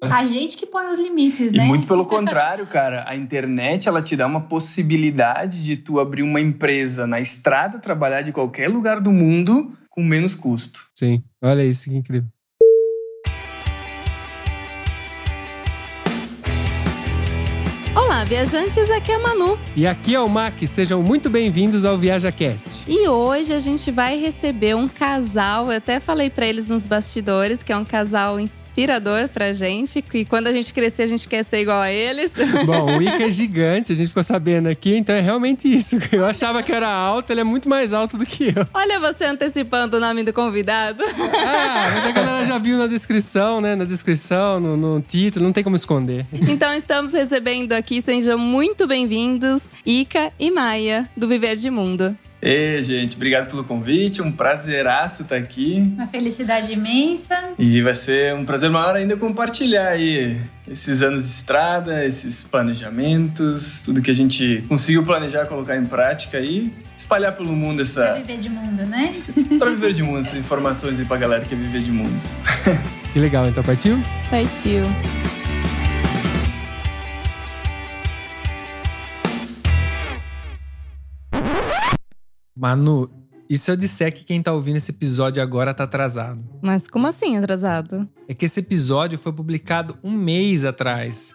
A gente que põe os limites, né? E muito pelo contrário, cara. A internet, ela te dá uma possibilidade de tu abrir uma empresa na estrada, trabalhar de qualquer lugar do mundo com menos custo. Sim, olha isso, que incrível. Olá, viajantes, aqui é a Manu. E aqui é o Mac, sejam muito bem-vindos ao ViajaCast. E hoje a gente vai receber um casal, eu até falei para eles nos bastidores, que é um casal inspirador pra gente, que quando a gente crescer a gente quer ser igual a eles. Bom, o Ica é gigante, a gente ficou sabendo aqui, então é realmente isso. Eu achava que era alto, ele é muito mais alto do que eu. Olha você antecipando o nome do convidado. Ah, mas a galera já viu na descrição, né? Na descrição, no, no título, não tem como esconder. Então estamos recebendo aqui, sejam muito bem-vindos, Ica e Maia, do Viver de Mundo. Ei, gente, obrigado pelo convite. Um prazeraço estar aqui. Uma felicidade imensa. E vai ser um prazer maior ainda compartilhar aí esses anos de estrada, esses planejamentos, tudo que a gente conseguiu planejar, colocar em prática e espalhar pelo mundo essa. Pra viver de mundo, né? pra viver de mundo, essas informações aí pra galera que quer viver de mundo. Que legal, então partiu? Partiu. Manu, e se eu disser que quem tá ouvindo esse episódio agora tá atrasado? Mas como assim atrasado? É que esse episódio foi publicado um mês atrás.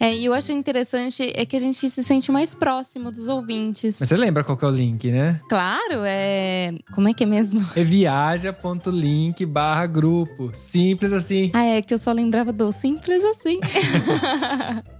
É, e eu acho interessante é que a gente se sente mais próximo dos ouvintes. Mas você lembra qual que é o link, né? Claro, é. Como é que é mesmo? É viaja.link barra grupo. Simples assim. Ah, é que eu só lembrava do simples assim.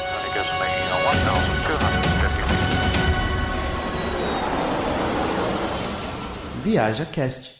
Viaja Cast.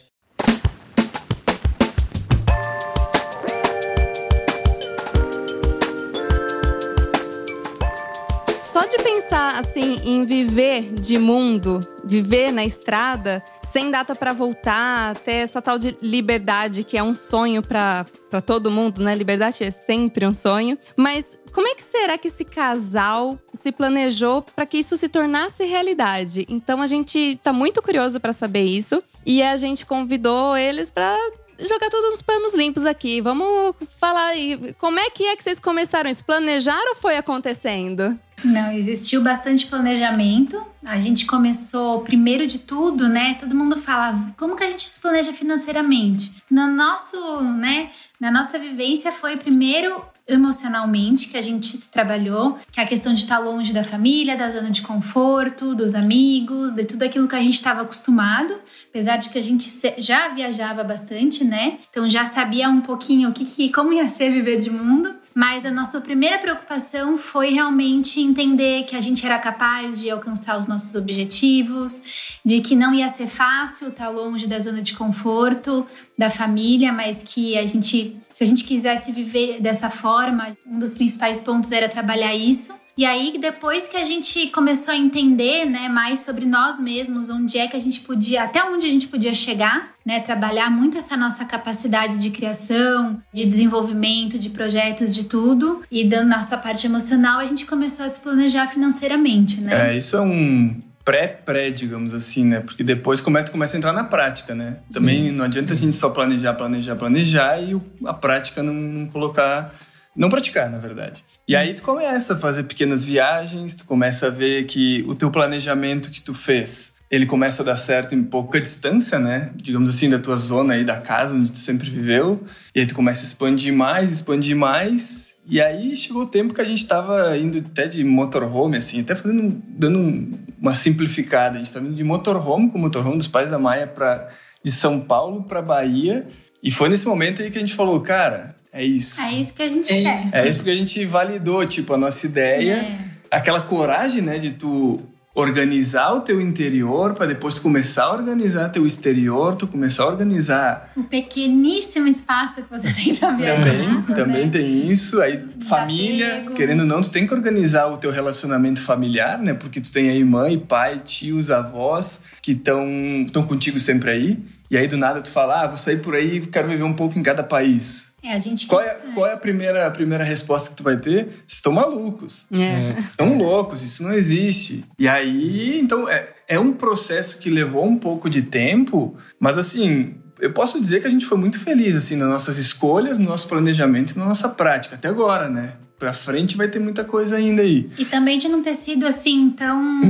Só de pensar assim em viver de mundo, viver na estrada, sem data pra voltar, ter essa tal de liberdade que é um sonho pra todo mundo, né? Liberdade é sempre um sonho. Mas como é que será que esse casal se planejou para que isso se tornasse realidade? Então a gente tá muito curioso para saber isso e a gente convidou eles para jogar tudo nos panos limpos aqui. Vamos falar aí, como é que é que vocês começaram isso? Planejaram ou foi acontecendo? Não, existiu bastante planejamento. A gente começou, primeiro de tudo, né? Todo mundo fala, como que a gente se planeja financeiramente? No nosso, né? Na nossa vivência foi primeiro emocionalmente que a gente se trabalhou, que é a questão de estar longe da família, da zona de conforto, dos amigos, de tudo aquilo que a gente estava acostumado, apesar de que a gente já viajava bastante, né? Então já sabia um pouquinho o que, que como ia ser viver de mundo. Mas a nossa primeira preocupação foi realmente entender que a gente era capaz de alcançar os nossos objetivos, de que não ia ser fácil estar longe da zona de conforto da família, mas que a gente, se a gente quisesse viver dessa forma, um dos principais pontos era trabalhar isso. E aí, depois que a gente começou a entender né, mais sobre nós mesmos, onde é que a gente podia, até onde a gente podia chegar, né, trabalhar muito essa nossa capacidade de criação, de desenvolvimento, de projetos, de tudo, e da nossa parte emocional, a gente começou a se planejar financeiramente, né? É, isso é um pré-pré, digamos assim, né? Porque depois começa, começa a entrar na prática, né? Também não adianta a gente só planejar, planejar, planejar e a prática não, não colocar não praticar, na verdade. E aí tu começa a fazer pequenas viagens, tu começa a ver que o teu planejamento que tu fez, ele começa a dar certo em pouca distância, né? Digamos assim, da tua zona aí da casa onde tu sempre viveu. E aí tu começa a expandir mais, expandir mais. E aí chegou o tempo que a gente tava indo até de motorhome, assim, até fazendo, dando um- uma simplificada. A gente tava indo de motorhome com o motorhome dos pais da Maia para de São Paulo para Bahia. E foi nesse momento aí que a gente falou, cara, é isso. É isso que a gente É quer. É isso porque a gente validou, tipo, a nossa ideia, É. aquela coragem, né, de tu organizar o teu interior para depois começar a organizar teu exterior, tu começar a organizar O pequeníssimo espaço que você tem pra viajar. também, né? também tem isso, aí família, querendo ou não, tu tem que organizar o teu relacionamento familiar, né, porque tu tem aí mãe, pai, tios, avós que estão estão contigo sempre aí. E aí do nada tu fala: "Ah, vou sair por aí, quero viver um pouco em cada país". É, a gente Qual é, qual é a primeira, a primeira resposta que tu vai ter? Vocês estão malucos. É. Estão loucos, isso não existe. E aí, então, é, é um processo que levou um pouco de tempo, mas assim, eu posso dizer que a gente foi muito feliz, assim, nas nossas escolhas, no nosso planejamento e na nossa prática, até agora, né? Pra frente vai ter muita coisa ainda aí. E também de não ter sido assim tão.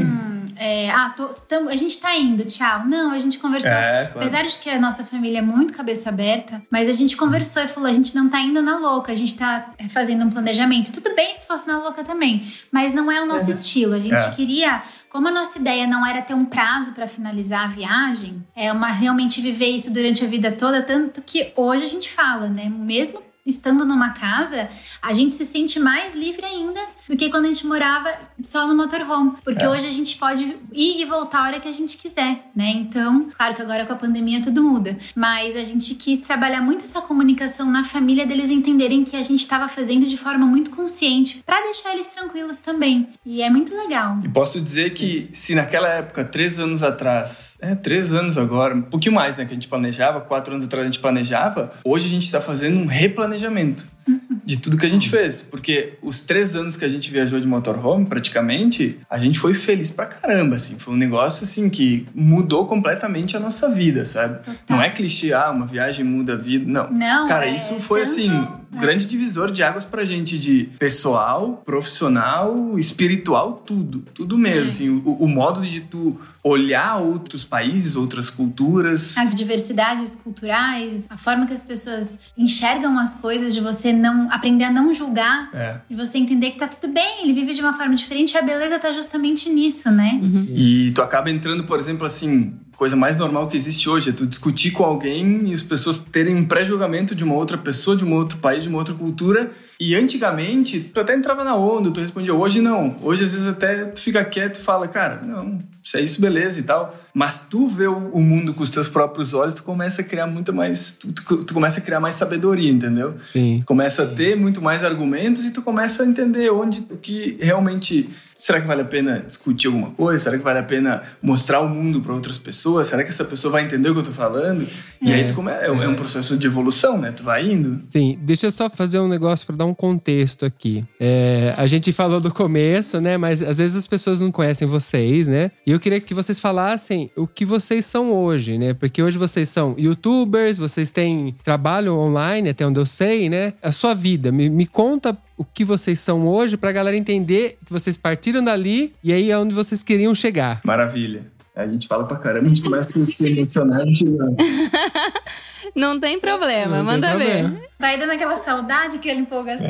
É, ah, tô- estamos- a gente tá indo, tchau. Não, a gente conversou. É, claro. Apesar de que a nossa família é muito cabeça aberta, mas a gente conversou e falou: a gente não tá indo na louca, a gente tá é, fazendo um planejamento. Tudo bem se fosse na louca também, mas não é o nosso estilo. A gente É. queria. Como a nossa ideia não era ter um prazo pra finalizar a viagem, é uma realmente viver isso durante a vida toda, tanto que hoje a gente fala, né? Mesmo estando numa casa, a gente se sente mais livre ainda do que quando a gente morava só no motorhome. Porque É. hoje a gente pode ir e voltar a hora que a gente quiser, né? Então, claro que agora com a pandemia tudo muda. Mas a gente quis trabalhar muito essa comunicação na família deles entenderem que a gente estava fazendo de forma muito consciente para deixar eles tranquilos também. E é muito legal. E posso dizer que se naquela época, três anos atrás, é, três anos agora, um pouquinho mais, né, que a gente planejava, quatro anos atrás a gente planejava, hoje a gente está fazendo um replanejamento planejamento de tudo que a gente fez. Porque os três anos que a gente viajou de motorhome, praticamente, a gente foi feliz pra caramba, assim. Foi um negócio, assim, que mudou completamente a nossa vida, sabe? Total. Não é clichê, ah, uma viagem muda a vida. Não. Não, Cara, é isso foi, tanto- assim, um grande divisor de águas pra gente de pessoal, profissional, espiritual, tudo. Tudo mesmo, É. assim. O, o modo de tu olhar outros países, outras culturas. as diversidades culturais, a forma que as pessoas enxergam as coisas, de você não aprender a não julgar, É. de você entender que tá tudo bem, ele vive de uma forma diferente, e a beleza tá justamente nisso, né? E tu acaba entrando, por exemplo, assim, coisa mais normal que existe hoje é tu discutir com alguém e as pessoas terem um pré-julgamento de uma outra pessoa, de um outro país, de uma outra cultura. E antigamente, tu até entrava na onda, tu respondia. Hoje não. Hoje, às vezes, até tu fica quieto e fala, cara, não, isso é isso, beleza e tal. Mas tu vê o mundo com os teus próprios olhos, tu começa a criar muito mais. Tu, tu- tu começa a criar mais sabedoria, entendeu? Sim. Tu começa a ter muito mais argumentos e tu começa a entender onde o que realmente será que vale a pena discutir alguma coisa? Será que vale a pena mostrar o mundo para outras pessoas? Será que essa pessoa vai entender o que eu tô falando? E aí tu come... é, é um processo de evolução, né? Tu vai indo. Sim, deixa eu só fazer um negócio para dar um contexto aqui. É, a gente falou do começo, né? Mas às vezes as pessoas não conhecem vocês, né? E eu queria que vocês falassem o que vocês são hoje, né? Porque hoje vocês são youtubers, vocês têm trabalho online, até onde eu sei, né? A sua vida, me, me conta o que vocês são hoje pra galera entender que vocês partiram dali e aí é onde vocês queriam chegar. Maravilha. A gente fala pra caramba, a gente começa a se emocionar, a gente Não tem problema, Não tem manda ver. problema. Vai dando aquela saudade, aquela empolgação.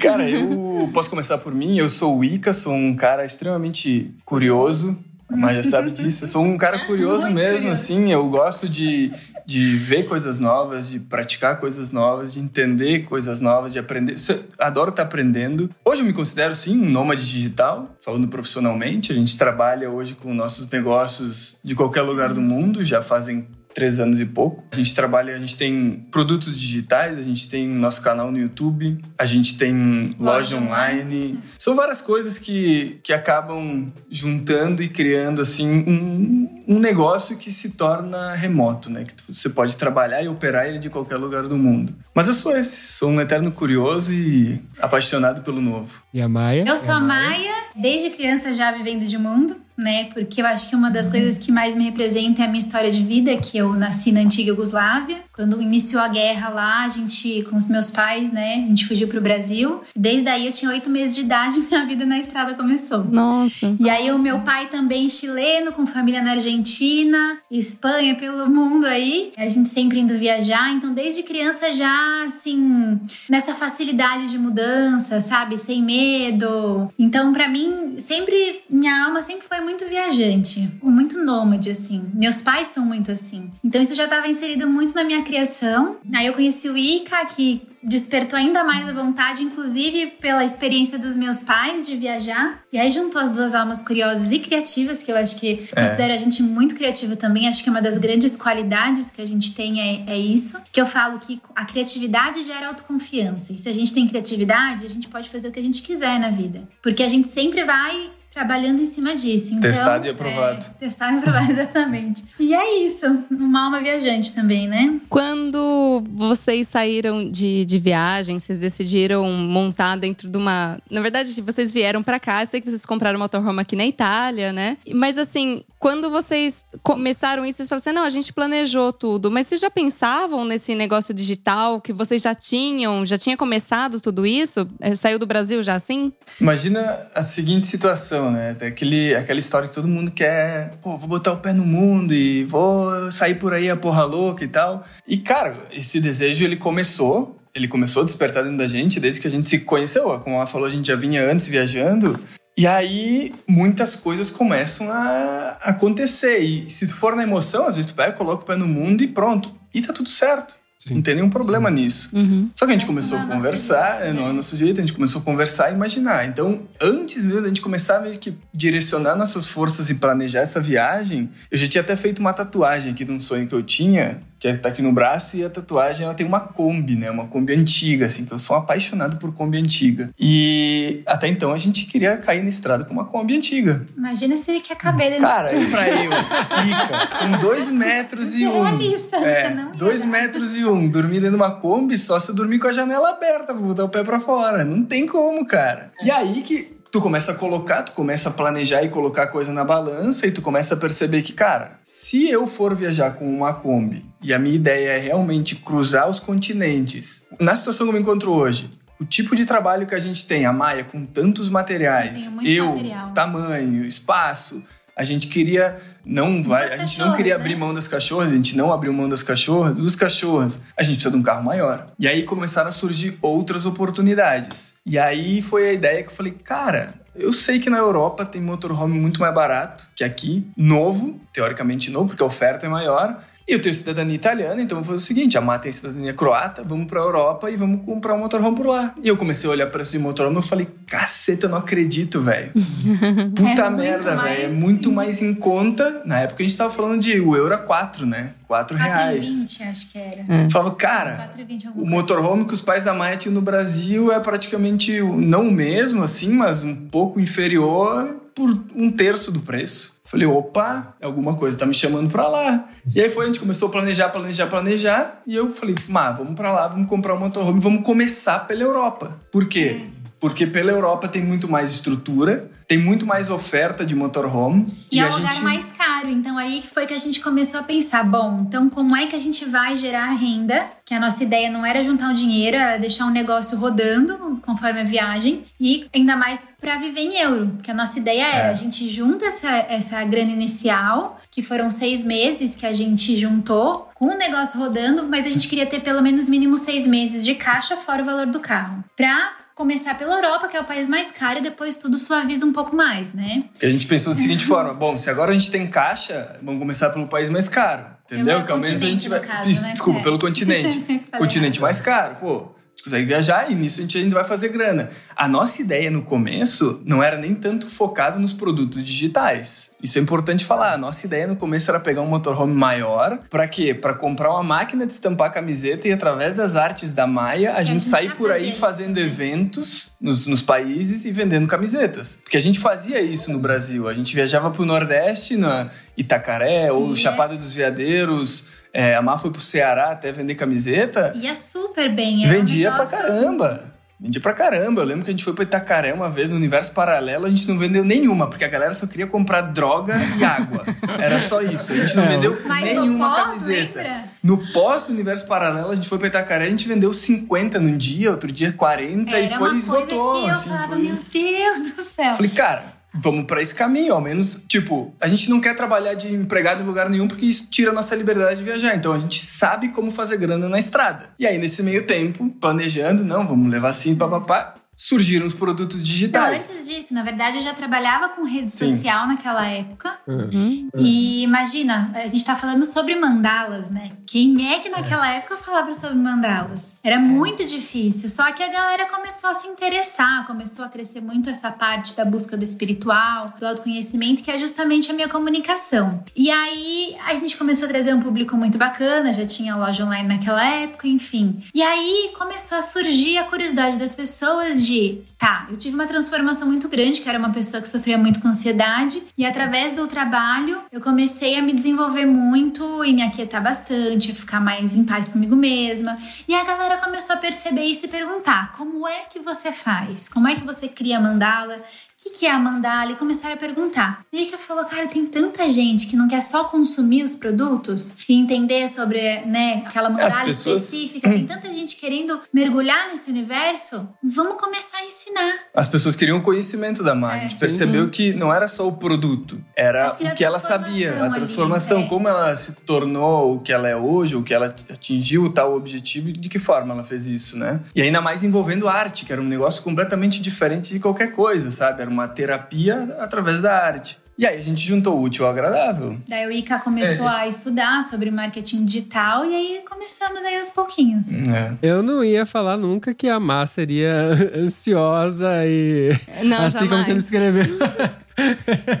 Cara, eu posso começar por mim. Eu sou o Ica, sou um cara extremamente curioso. Mas já sabe disso. Eu sou um cara curioso Muito mesmo, curioso. assim. Eu gosto de, de ver coisas novas, de praticar coisas novas, de entender coisas novas, de aprender. Adoro estar aprendendo. Hoje eu me considero, sim, um nômade digital, falando profissionalmente. A gente trabalha hoje com nossos negócios de qualquer lugar do mundo, já fazem três anos e pouco. A gente trabalha, a gente tem produtos digitais, a gente tem nosso canal no YouTube, a gente tem loja Loja online. São várias coisas que, que acabam juntando e criando assim um, um negócio que se torna remoto, né? Que você pode trabalhar e operar ele de qualquer lugar do mundo. Mas eu sou esse, sou um eterno curioso e apaixonado pelo novo. E a Maia? Eu sou a Maia, desde criança já vivendo de mundo. Né? Porque eu acho que uma das coisas que mais me representa é a minha história de vida, que eu nasci na antiga Yugoslávia. Quando iniciou a guerra lá, a gente, com os meus pais, né, a gente fugiu pro Brasil. Desde aí eu tinha oito meses de idade e minha vida na estrada começou. Nossa. E aí o meu pai também chileno, com família na Argentina, Espanha, pelo mundo aí. A gente sempre indo viajar, então desde criança já assim, nessa facilidade de mudança, sabe, sem medo. Então para mim, sempre minha alma sempre foi muito viajante, muito nômade assim. Meus pais são muito assim. Então isso já estava inserido muito na minha criação. Aí eu conheci o Ica, que despertou ainda mais a vontade, inclusive pela experiência dos meus pais de viajar. E aí juntou as duas almas curiosas e criativas, que eu acho que É. considero a gente muito criativo também. Acho que uma das grandes qualidades que a gente tem é, é isso. Que eu falo que a criatividade gera autoconfiança. E se a gente tem criatividade, a gente pode fazer o que a gente quiser na vida. Porque a gente sempre vai trabalhando em cima disso. Então, Testado e aprovado. É, testado e aprovado, exatamente. E é isso. Uma alma viajante também, né? Quando vocês saíram de, de viagem, vocês decidiram montar dentro de uma. Na verdade, vocês vieram pra cá, eu sei que vocês compraram um motorhome aqui na Itália, né? Mas assim, quando vocês começaram isso, vocês falaram assim: não, a gente planejou tudo. Mas vocês já pensavam nesse negócio digital que vocês já tinham, já tinha começado tudo isso? Eh, Saiu do Brasil já assim? Imagina a seguinte situação, né? Tem Aquele, aquela história que todo mundo quer, pô, vou botar o pé no mundo e vou sair por aí a porra louca e tal. E, cara, esse desejo ele começou, ele começou a despertar dentro da gente desde que a gente se conheceu. Como ela falou, a gente já vinha antes viajando. E aí, muitas coisas começam a acontecer. E se tu for na emoção, às vezes tu pega, coloca o pé no mundo e pronto. E tá tudo certo. Sim. Não tem nenhum problema nisso. Uhum. Só que a gente começou não a conversar, é, não é nosso jeito, a gente começou a conversar e imaginar. Então, antes mesmo da gente começar a meio que direcionar nossas forças e planejar essa viagem, eu já tinha até feito uma tatuagem aqui de um sonho que eu tinha, que é- tá aqui no braço, e a tatuagem ela tem uma Kombi, né? Uma Kombi antiga, assim, que eu sou apaixonado por Kombi antiga. E até então a gente queria cair na estrada com uma Kombi antiga. Imagina se ele quer caber dentro Cara, eu pra eu, Ica, com dois metros e um. Realista, É, não ia dois metros e um. Dormir dentro de uma Kombi só se eu dormir com a janela aberta pra botar o pé pra fora. Não tem como, cara. E aí que tu começa a colocar, tu começa a planejar e colocar coisa na balança e tu começa a perceber que, cara, se eu for viajar com uma Kombi e a minha ideia é realmente cruzar os continentes, na situação que eu me encontro hoje, o tipo de trabalho que a gente tem, a Maia, com tantos materiais, eu, material. tamanho, espaço, a gente queria não vai, a gente não queria né? abrir mão das cachorras, a gente não abriu mão das cachorras, dos cachorras. A gente precisa de um carro maior. E aí começaram a surgir outras oportunidades. E aí foi a ideia que eu falei, cara, eu sei que na Europa tem motorhome muito mais barato que aqui, novo, teoricamente novo, porque a oferta é maior. E eu tenho cidadania italiana, então eu vou fazer o seguinte: a Má tem cidadania croata, vamos pra Europa e vamos comprar um motorhome por lá. E eu comecei a olhar preço de motorhome e eu falei: caceta, eu não acredito, velho. Puta É muito merda, velho. É muito mais em conta. Na época a gente tava falando de o euro a 4, né? 4 reais. 4,20 acho que era. Eu falava, cara, 4,20 o motorhome que os pais da Maia tinham no Brasil é praticamente o- não o mesmo, assim, mas um pouco inferior por um terço do preço. Falei, opa, alguma coisa tá me chamando pra lá. E aí foi, a gente começou a planejar, planejar, planejar. E eu falei, Má, vamos pra lá, vamos comprar um motorhome, vamos começar pela Europa. Por quê? Porque pela Europa tem muito mais estrutura, tem muito mais oferta de motorhome. E, é a um lugar gente... mais caro. Então aí que foi que a gente começou a pensar: bom, então como é que a gente vai gerar renda? Que a nossa ideia não era juntar o dinheiro, era deixar um negócio rodando conforme a viagem. E ainda mais para viver em euro. Porque a nossa ideia era: É. a gente junta essa, essa grana inicial, que foram seis meses que a gente juntou, com o negócio rodando, mas a gente queria ter pelo menos mínimo seis meses de caixa fora o valor do carro. Pra começar pela Europa, que é o país mais caro, e depois tudo suaviza um pouco mais, né? A gente pensou da seguinte forma: bom, se agora a gente tem caixa, vamos começar pelo país mais caro. Entendeu? Pelo que ao menos a gente vai. caso, né? desculpa, É. pelo continente. Continente mais caro, pô. A consegue viajar e nisso a gente ainda vai fazer grana. A nossa ideia no começo não era nem tanto focado nos produtos digitais. Isso é importante falar. A nossa ideia no começo era pegar um motorhome maior. Pra quê? Pra comprar uma máquina de estampar camiseta e através das artes da Maia a, gente, gente sair por aí fazendo isso, né? eventos nos, nos países e vendendo camisetas. Porque a gente fazia isso no Brasil. A gente viajava pro Nordeste, na Itacaré ou é- Chapada dos Veadeiros. É, a Má foi pro Ceará até vender camiseta. Ia super bem. era um Vendia pra caramba. Vendia pra caramba. Eu lembro que a gente foi pra Itacaré uma vez no universo paralelo, a gente não vendeu nenhuma, porque a galera só queria comprar droga e água. Era só isso. A gente não É. vendeu Mas no nenhuma pós, camiseta. lembra? No pós-universo paralelo, a gente foi pra Itacaré, a gente vendeu 50 num dia, outro dia 40 e Era foi uma esgotou. coisa que eu assim, falava, foi- meu Deus do céu. Falei, cara, vamos pra esse caminho, ao menos, tipo, a gente não quer trabalhar de empregado em lugar nenhum porque isso tira a nossa liberdade de viajar. Então a gente sabe como fazer grana na estrada. E aí, nesse meio tempo, planejando, não, vamos levar assim, papapá, surgiram os produtos Então, digitais. antes disso, na verdade, eu já trabalhava com rede Sim. social naquela época. Uhum. E imagina, a gente tá falando sobre mandalas, né? Quem é que naquela época falava sobre mandalas? Era muito difícil. Só que a galera começou a se interessar, começou a crescer muito essa parte da busca do espiritual, do autoconhecimento, que é justamente a minha comunicação. E aí a gente começou a trazer um público muito bacana, já tinha loja online naquela época, enfim. E aí começou a surgir a curiosidade das pessoas de, tá, eu tive uma transformação muito grande, que era uma pessoa que sofria muito com ansiedade, e através do trabalho eu comecei a me desenvolver muito e me aquietar bastante, a ficar mais em paz comigo mesma. E a galera começou a perceber e se perguntar: como é que você faz? Como é que você cria a mandala? O que, que é a mandala? E começaram a perguntar. E aí que eu falo, cara, tem tanta gente que não quer só consumir os produtos e entender sobre, né, aquela mandala pessoas- específica. Tem tanta gente querendo mergulhar nesse universo. Vamos começar a ensinar. As pessoas queriam o conhecimento da marca. É. A gente percebeu que não era só o produto, era o que ela sabia, a ali, transformação, é. como ela se tornou o que ela é hoje, o que ela atingiu tal objetivo e de que forma ela fez isso, né? E ainda mais envolvendo arte, que era um negócio completamente diferente de qualquer coisa, sabe? Era uma terapia através da arte. E aí a gente juntou o útil ao agradável. Daí o Ica começou a estudar sobre marketing digital e aí começamos aí aos pouquinhos. É. Eu não ia falar nunca que a Má seria ansiosa e. Não, assim como jamais. você descreveu.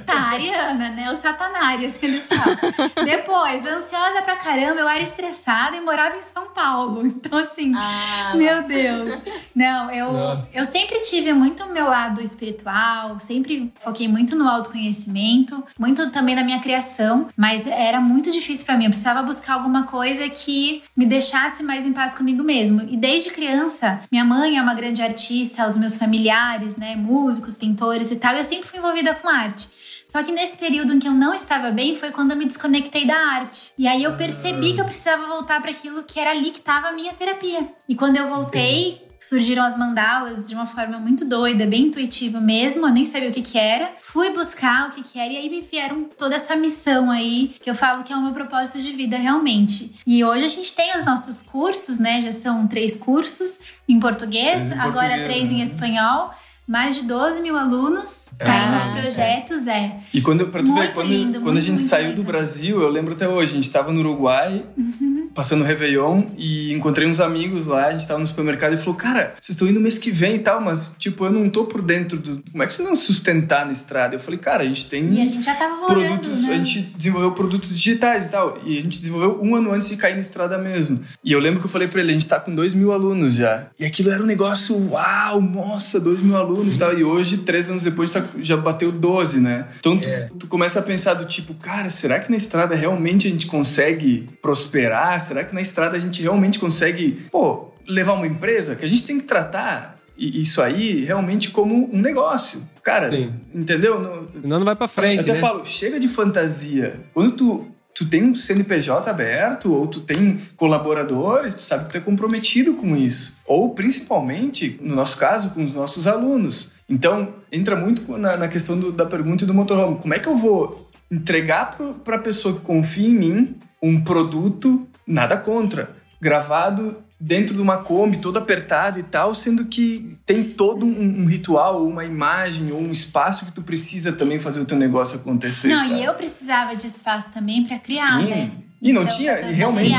Tá, Ariana, né? O Satanárias que eles falam. Depois, ansiosa pra caramba, eu era estressada e morava em São Paulo. Então, assim, Ah, Meu Deus. Não, eu, Nossa. eu sempre tive muito o meu lado espiritual, sempre foquei muito no autoconhecimento, muito também na minha criação, mas era muito difícil pra mim. Eu precisava buscar alguma coisa que me deixasse mais em paz comigo mesmo. E desde criança, minha mãe é uma grande artista, os meus familiares, né, músicos, pintores e tal, eu sempre fui envolvida com arte. Só que nesse período em que eu não estava bem foi quando eu me desconectei da arte. E aí eu percebi que eu precisava voltar para aquilo que era ali que estava a minha terapia. E quando eu voltei, surgiram as mandalas de uma forma muito doida, bem intuitiva mesmo. Eu nem sabia o que que era. Fui buscar o que que era e aí me vieram toda essa missão aí, que eu falo que é o meu propósito de vida realmente. E hoje a gente tem os nossos cursos, né? Já são três cursos em português, Três em agora português, três em né? espanhol. Mais de 12 mil alunos aí Caraca. nos projetos, é. E quando, pra tu ver, Muito quando, lindo, quando a muito, gente muito saiu do Brasil, eu lembro até hoje, a gente tava no Uruguai, Uhum. passando o Réveillon, e encontrei uns amigos lá, a gente tava no supermercado e falou, cara, vocês estão indo mês que vem e tal, mas, tipo, eu não tô por dentro do... Como é que vocês vão sustentar na estrada? Eu falei, cara, a gente tem E a gente já tava rolando, produtos, né? a gente desenvolveu produtos digitais e tal, e a gente desenvolveu um ano antes de cair na estrada mesmo. E eu lembro que eu falei pra ele, a gente tá com dois mil alunos já. E aquilo era um negócio, uau, nossa, dois mil alunos e tal. E hoje, três anos depois, tá- já bateu 12, né? Então tu, tu começa a pensar do tipo, cara, será que na estrada realmente a gente consegue prosperar? Será que na estrada a gente realmente consegue, pô, levar uma empresa? Que a gente tem que tratar isso aí realmente como um negócio. Cara, Sim. entendeu? No- Senão não vai pra frente. eu até né? falo, chega de fantasia. Quando tu, tu tem um CNPJ aberto ou tu tem colaboradores, tu sabe que tu é comprometido com isso. Ou principalmente, no nosso caso, com os nossos alunos. Então, entra muito na, na questão do- da pergunta do motorhome. Como é que eu vou entregar para a pessoa que confia em mim um produto, nada contra, gravado dentro de uma Kombi, todo apertado e tal, sendo que tem todo um, um ritual, uma imagem ou um espaço que tu precisa também fazer o teu negócio acontecer. Não, sabe? e eu precisava de espaço também pra criar, Sim. né? E não Então, tinha, e realmente,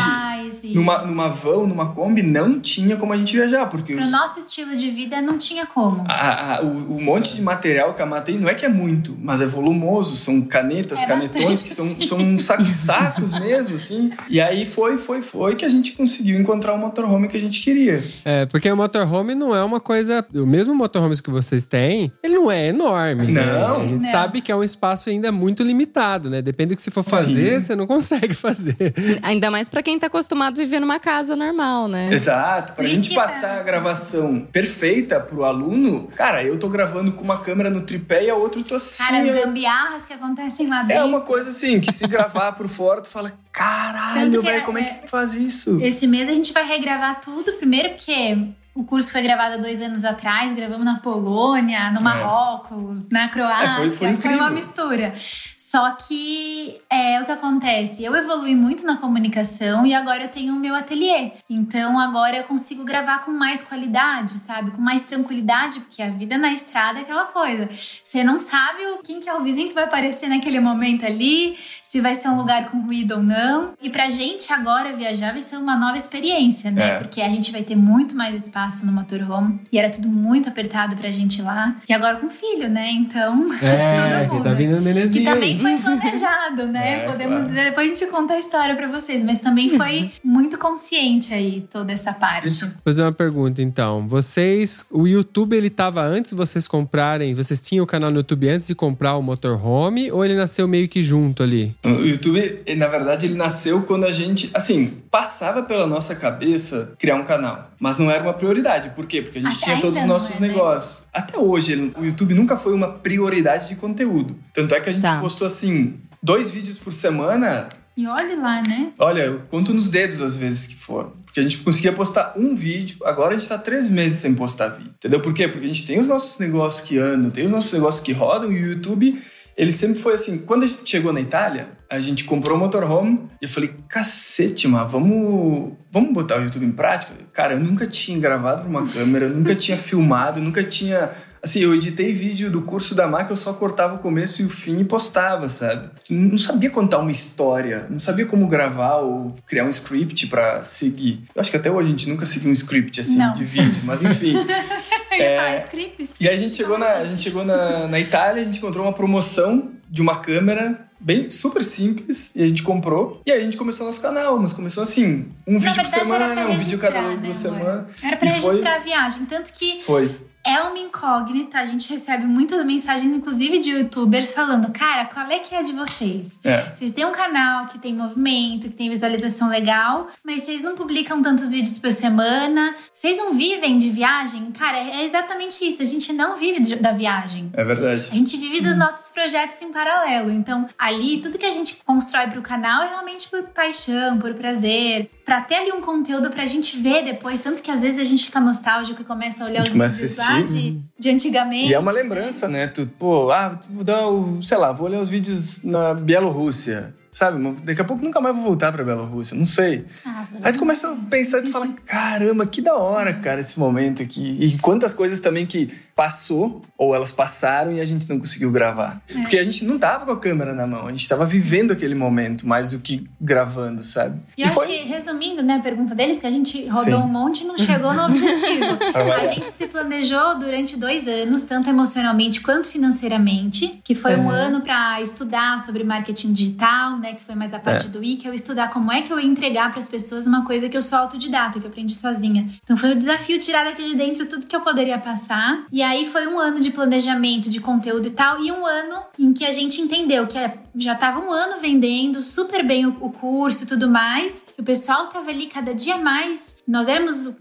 e- numa, numa van, numa Kombi, não tinha como a gente viajar, porque Pro os- nosso estilo de vida não tinha como. a- a- o, o monte de material que a Má tem não é que é muito, mas é volumoso. São canetas, É canetões bastante, que são, sim. são uns sacos, sacos mesmo, assim. E aí foi, foi, foi que a gente conseguiu encontrar o motorhome que a gente queria. É, porque o motorhome não é uma coisa. O mesmo motorhome que vocês têm, ele não é enorme. né? Não. A gente Não. sabe que é um espaço ainda muito limitado, né? Depende do que você for fazer, você não consegue fazer. Ainda mais pra quem tá acostumado a viver numa casa normal, né? Exato. Pra Por gente passar é- a gravação perfeita pro aluno, cara, eu tô gravando com uma câmera no tripé e a outra eu tô assim. Cara, as gambiarras que acontecem lá dentro. É uma coisa assim, que se gravar por fora, tu fala, caralho, velho, é- como é que faz isso? Esse mês a gente vai regravar tudo. Primeiro porque o curso foi gravado há dois anos atrás. Gravamos na Polônia, no Marrocos, na Croácia. É, foi- foi incrível. uma mistura. Só que é o que acontece. Eu evolui muito na comunicação e agora eu tenho o meu ateliê. Então agora eu consigo gravar com mais qualidade, sabe? Com mais tranquilidade, porque a vida na estrada é aquela coisa. Você não sabe quem que é o vizinho que vai aparecer naquele momento ali, se vai ser um lugar com ruído ou não. E pra gente agora viajar vai ser uma nova experiência, né? É. Porque a gente vai ter muito mais espaço no motorhome. E era tudo muito apertado pra gente lá. E agora com filho, né? Então. É, todo que tá mundo. vindo nenenzinho Que também foi planejado, né? É, Podemos claro. dizer, depois a gente conta a história pra vocês, mas também foi muito consciente aí toda essa parte. Vou fazer uma pergunta então. Vocês, o YouTube ele tava antes de vocês comprarem, vocês tinham o canal no YouTube antes de comprar o motorhome ou ele nasceu meio que junto ali? O YouTube, na verdade, ele nasceu quando a gente, assim, passava pela nossa cabeça criar um canal. Mas não era uma prioridade. Por quê? Porque a gente Até tinha todos os não nossos é, né? negócios. Até hoje, o YouTube nunca foi uma prioridade de conteúdo. Tanto é que a gente Tá. postou, assim, dois vídeos por semana. E olhe lá, né? Olha, eu conto nos dedos as vezes que foram. Porque a gente conseguia postar um vídeo, agora a gente tá três meses sem postar vídeo. Entendeu? Por quê? Porque a gente tem os nossos negócios que andam, tem os nossos negócios que rodam, e o YouTube, ele sempre foi assim. Quando a gente chegou na Itália, a gente comprou o motorhome e eu falei, cacete, mas vamos, vamos botar o YouTube em prática? Cara, eu nunca tinha gravado pra uma câmera, eu nunca tinha filmado, nunca tinha. Assim, eu editei vídeo do curso da MAC, eu só cortava o começo e o fim e postava, sabe? Não sabia contar uma história, não sabia como gravar ou criar um script pra seguir. Eu acho que até hoje a gente nunca seguiu um script assim Não. de vídeo, mas enfim. Falar script, E a gente chegou na, a gente chegou na, na Itália, a gente encontrou uma promoção de uma câmera bem super simples e a gente comprou. E aí a gente começou nosso canal, mas começou assim, um vídeo por verdade, era semana, pra um vídeo cada registrar, né, duas amor? semanas. Era pra E foi- registrar a viagem. Tanto que Foi. é uma incógnita. A gente recebe muitas mensagens, inclusive de youtubers, falando: Cara, qual é que é de vocês? É. Vocês têm um canal que tem movimento, que tem visualização legal, mas vocês não publicam tantos vídeos por semana. Vocês não vivem de viagem? Cara, é exatamente isso. A gente não vive da viagem. É verdade. A gente vive dos nossos projetos em paralelo. Então, ali, tudo que a gente constrói pro canal é realmente por paixão, por prazer. Pra ter ali um conteúdo pra gente ver depois. Tanto que às vezes a gente fica nostálgico e começa a olhar A os a vídeos lá de, de antigamente. E é uma lembrança, né? Tu, pô, ah, vou dar o, sei lá, vou olhar os vídeos na Bielorrússia. Sabe? Daqui a pouco nunca mais vou voltar pra Bielorrússia, não sei. Ah, Aí tu começa a pensar e tu fala, caramba, que da hora, cara, esse momento aqui. E quantas coisas também que passou, ou elas passaram e a gente não conseguiu gravar. É. Porque a gente não tava com a câmera na mão, a gente tava vivendo aquele momento mais do que gravando, sabe? E eu acho que, resumindo né, a pergunta deles, que a gente rodou Sim. um monte e não chegou no objetivo. A gente se planejou durante dois anos, tanto emocionalmente quanto financeiramente, que foi um Uhum. ano para estudar sobre marketing digital, né, que foi mais a parte do I, que eu estudar como é que eu ia entregar para as pessoas uma coisa que eu sou autodidata, que eu aprendi sozinha. Então foi o desafio tirar daqui de dentro tudo que eu poderia passar. E aí foi um ano de planejamento, de conteúdo e tal, e um ano em que a gente entendeu que é- já tava um ano vendendo super bem o, o curso e tudo mais. Que O pessoal tava ali cada dia mais. Nós éramos o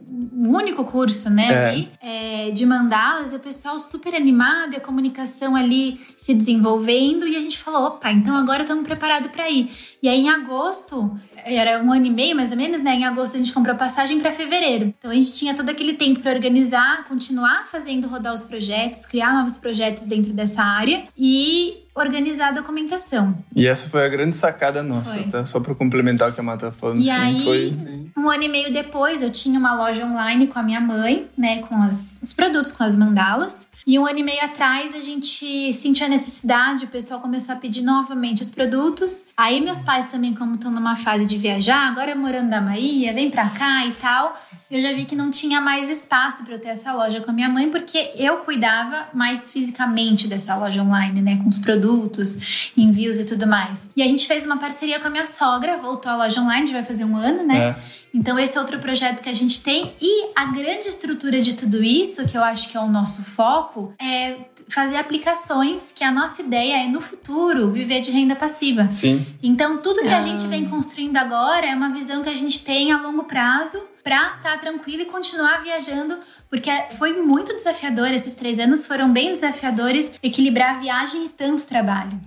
único curso, né, É. ali, é, de mandalas, e o pessoal super animado, e a comunicação ali se desenvolvendo, e a gente falou: opa, então agora estamos preparados para ir. E aí em agosto, era um ano e meio mais ou menos, né? Em agosto a gente comprou passagem para fevereiro. Então a gente tinha todo aquele tempo para organizar, continuar fazendo rodar os projetos, criar novos projetos dentro dessa área e organizar a documentação. E essa foi a grande sacada nossa, Foi. tá? Só pra complementar o que a Mata tá falando, E sim, aí- foi... Um ano e meio depois, eu tinha uma loja online com a minha mãe, né? Com as- os produtos, com as mandalas. E um ano e meio atrás, a gente sentiu a necessidade, o pessoal começou a pedir novamente os produtos. Aí, meus pais também, como estão numa fase de viajar, agora morando na Bahia, vem pra cá e tal, eu já vi que não tinha mais espaço para eu ter essa loja com a minha mãe, porque eu cuidava mais fisicamente dessa loja online, né? Com os produtos, envios e tudo mais. E a gente fez uma parceria com a minha sogra, voltou a loja online, já vai fazer um ano, né? É. Então, esse é outro projeto que a gente tem. E a grande estrutura de tudo isso, que eu acho que é o nosso foco, é fazer aplicações que a nossa ideia é no futuro viver de renda passiva. Sim. Então, tudo que a Ah. gente vem construindo agora é uma visão que a gente tem a longo prazo pra estar tranquilo e continuar viajando, porque foi muito desafiador. Esses três anos foram bem desafiadores equilibrar a viagem e tanto trabalho.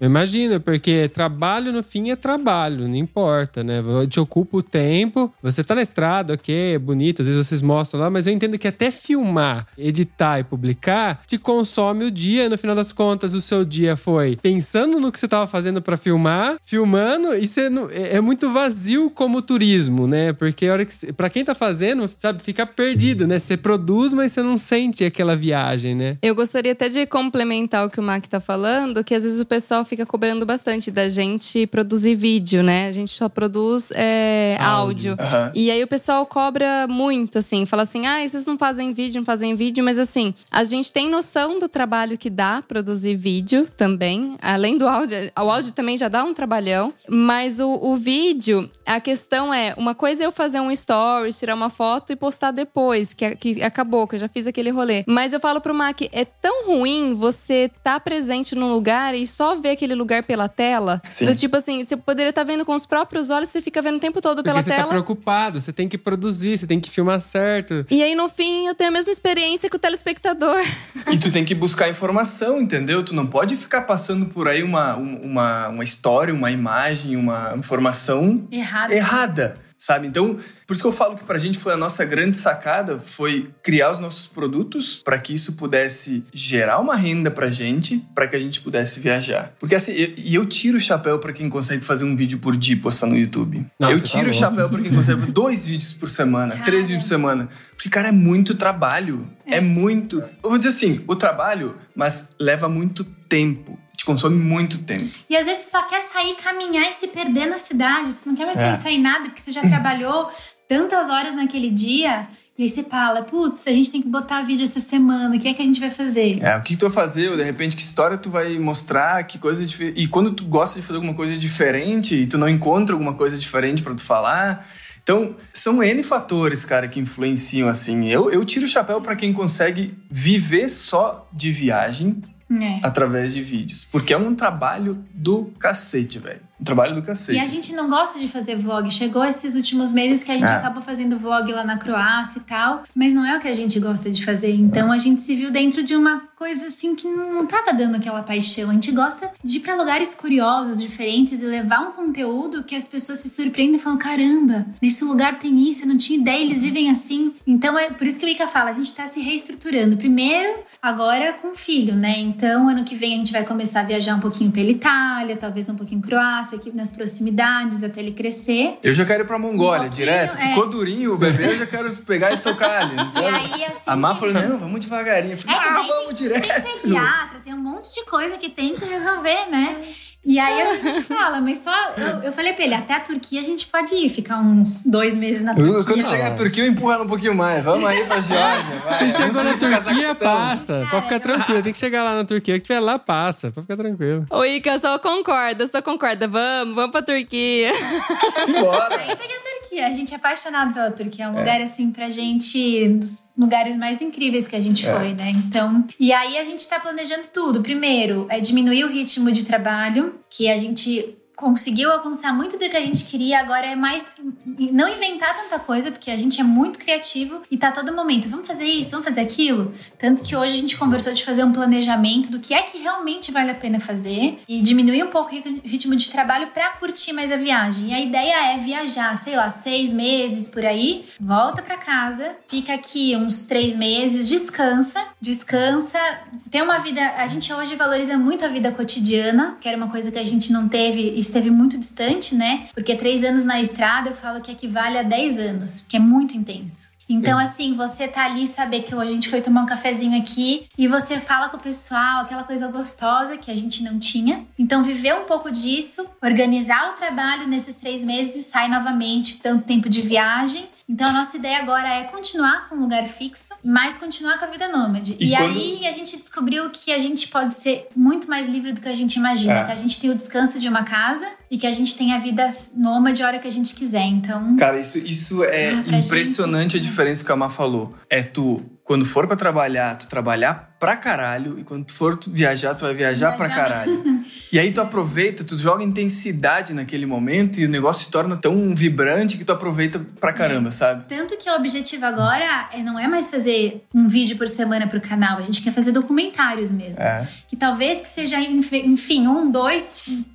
Eu imagino, porque trabalho no fim é trabalho, não importa, né? Te ocupa o tempo, você tá na estrada, ok, é bonito, às vezes vocês mostram lá, mas eu entendo que até filmar, editar e publicar te consome o dia. No final das contas, o seu dia foi pensando no que você tava fazendo pra filmar, filmando, e você não, é é muito vazio como turismo, né? Porque a hora que, você- pra quem tá fazendo, sabe, fica perdido, né? Você produz, mas você não sente aquela viagem, né? Eu gostaria até de complementar o que o Mac tá falando, que às vezes o pessoal fica cobrando bastante da gente produzir vídeo, né? A gente só produz é, áudio. Áudio. Aham. E aí o pessoal cobra muito, assim, fala assim: ah, vocês não fazem vídeo, não fazem vídeo, mas assim, a gente tem noção do trabalho que dá produzir vídeo também. Além do áudio, o áudio também já dá um trabalhão, mas o, o vídeo, a questão é: uma coisa é eu fazer um stories, tirar uma foto e postar depois, que, que acabou, que eu já fiz aquele rolê. Mas eu falo pro Mac: é tão ruim você tá presente num lugar e só ver aquele lugar pela tela. Sim. Do tipo assim, você poderia estar vendo com os próprios olhos, você fica vendo o tempo todo Porque pela você tela. tá preocupado, você tem que produzir, você tem que filmar certo. E aí, no fim, eu tenho a mesma experiência que o telespectador. E tu tem que buscar informação, entendeu? Tu não pode ficar passando por aí uma, um- uma, uma história, uma imagem, uma informação Errado. errada, sabe? Então, por isso que eu falo que pra gente foi a nossa grande sacada, foi criar os nossos produtos para que isso pudesse gerar uma renda pra gente, para que a gente pudesse viajar. Porque assim, eu- e eu, tiro o chapéu pra quem consegue fazer um vídeo por dia e postar no YouTube. Nossa, eu tá tiro o louco. chapéu pra quem consegue fazer dois vídeos por semana, Cara. três vídeos por semana. Porque, cara, é muito trabalho. É, muito. Eu vou dizer assim, o trabalho, mas leva muito tempo. Te consome muito tempo. E às vezes você só quer sair, caminhar e se perder na cidade. Você não quer mais É. pensar em nada, porque você já trabalhou tantas horas naquele dia. E aí você fala, putz, a gente tem que botar vídeo essa semana, o que é que a gente vai fazer? É, o que tu vai fazer, ou de repente que história tu vai mostrar, que coisa diferente. E quando tu gosta de fazer alguma coisa diferente e tu não encontra alguma coisa diferente pra tu falar. Então, são N fatores, cara, que influenciam assim. Eu, eu tiro o chapéu pra quem consegue viver só de viagem É. através de vídeos. Porque é um trabalho do cacete, velho. Um trabalho do cacete. E a gente não gosta de fazer vlog. Chegou esses últimos meses que a gente É. acabou fazendo vlog lá na Croácia e tal, mas não é o que a gente gosta de fazer. Então a gente se viu dentro de uma coisa assim que não tava dando aquela paixão. A gente gosta de ir pra lugares curiosos, diferentes e levar um conteúdo que as pessoas se surpreendem e falam: caramba, nesse lugar tem isso, eu não tinha ideia, eles vivem assim. Então é por isso que o Ica fala: a gente tá se reestruturando. Primeiro, agora com o filho, né? Então ano que vem a gente vai começar a viajar um pouquinho pela Itália, talvez um pouquinho Croácia, aqui nas proximidades, até ele crescer. Eu já quero ir pra Mongólia, Um direto. é. Ficou durinho o bebê, eu já quero pegar e tocar ali. E aí, assim. A Má falou, não, vamos devagarinho. Eu falei, É, daí vamos direto. Tem pediatra, tem um monte de coisa que tem que resolver, né? E aí a gente fala, mas só. Eu, eu falei pra ele, até a Turquia a gente pode ir, ficar uns dois meses na Turquia. Quando chegar na Turquia, eu empurro ela um pouquinho mais. Vamos aí pra Geórgia. vai. Você chegou na Turquia, passa. Pode ficar tranquilo. Tem que chegar lá na Turquia. O que tiver lá, passa. Pode ficar tranquilo. O Ica só concorda, só concorda. Vamos, vamos pra Turquia. Simbora. Ainda que a Turquia, a gente é apaixonado pela Turquia. É um lugar, assim, pra gente, dos lugares mais incríveis que a gente É. foi, né? Então, e aí a gente tá planejando tudo. Primeiro, é diminuir o ritmo de trabalho, que a gente conseguiu alcançar muito do que a gente queria. Agora é mais não inventar tanta coisa, porque a gente é muito criativo e tá todo momento, vamos fazer isso, vamos fazer aquilo. Tanto que hoje a gente conversou de fazer um planejamento do que é que realmente vale a pena fazer e diminuir um pouco o ritmo de trabalho pra curtir mais a viagem. E a ideia é viajar, sei lá, seis meses por aí, volta pra casa, fica aqui uns três meses, descansa, descansa, tem uma vida. A gente hoje valoriza muito a vida cotidiana, que era uma coisa que a gente não teve, esteve muito distante, né? Porque três anos na estrada eu falo que equivale a 10 anos, que é muito intenso. Então, assim, você tá ali saber que a gente foi tomar um cafezinho aqui e você fala com o pessoal, aquela coisa gostosa que a gente não tinha. Então, viver um pouco disso, organizar o trabalho nesses três meses e sai novamente, tanto tempo de viagem. Então, a nossa ideia agora é continuar com um lugar fixo, mas continuar com a vida nômade. E E, quando- aí, a gente descobriu que a gente pode ser muito mais livre do que a gente imagina. É. Que a gente tem o descanso de uma casa e que a gente tem a vida nômade a hora que a gente quiser. Então, Cara, isso, isso é Ah, impressionante gente, a diferença que a Má falou. É tu quando for pra trabalhar, tu trabalhar pra caralho. E quando tu for tu viajar, tu vai viajar, pra Viajar. caralho. e aí tu aproveita, tu joga intensidade naquele momento e o negócio se torna tão vibrante que tu aproveita pra caramba, sabe? Tanto que o objetivo agora é, não é mais fazer um vídeo por semana pro canal, a gente quer fazer documentários mesmo. É. Que talvez que seja, enf- enfim, um, dois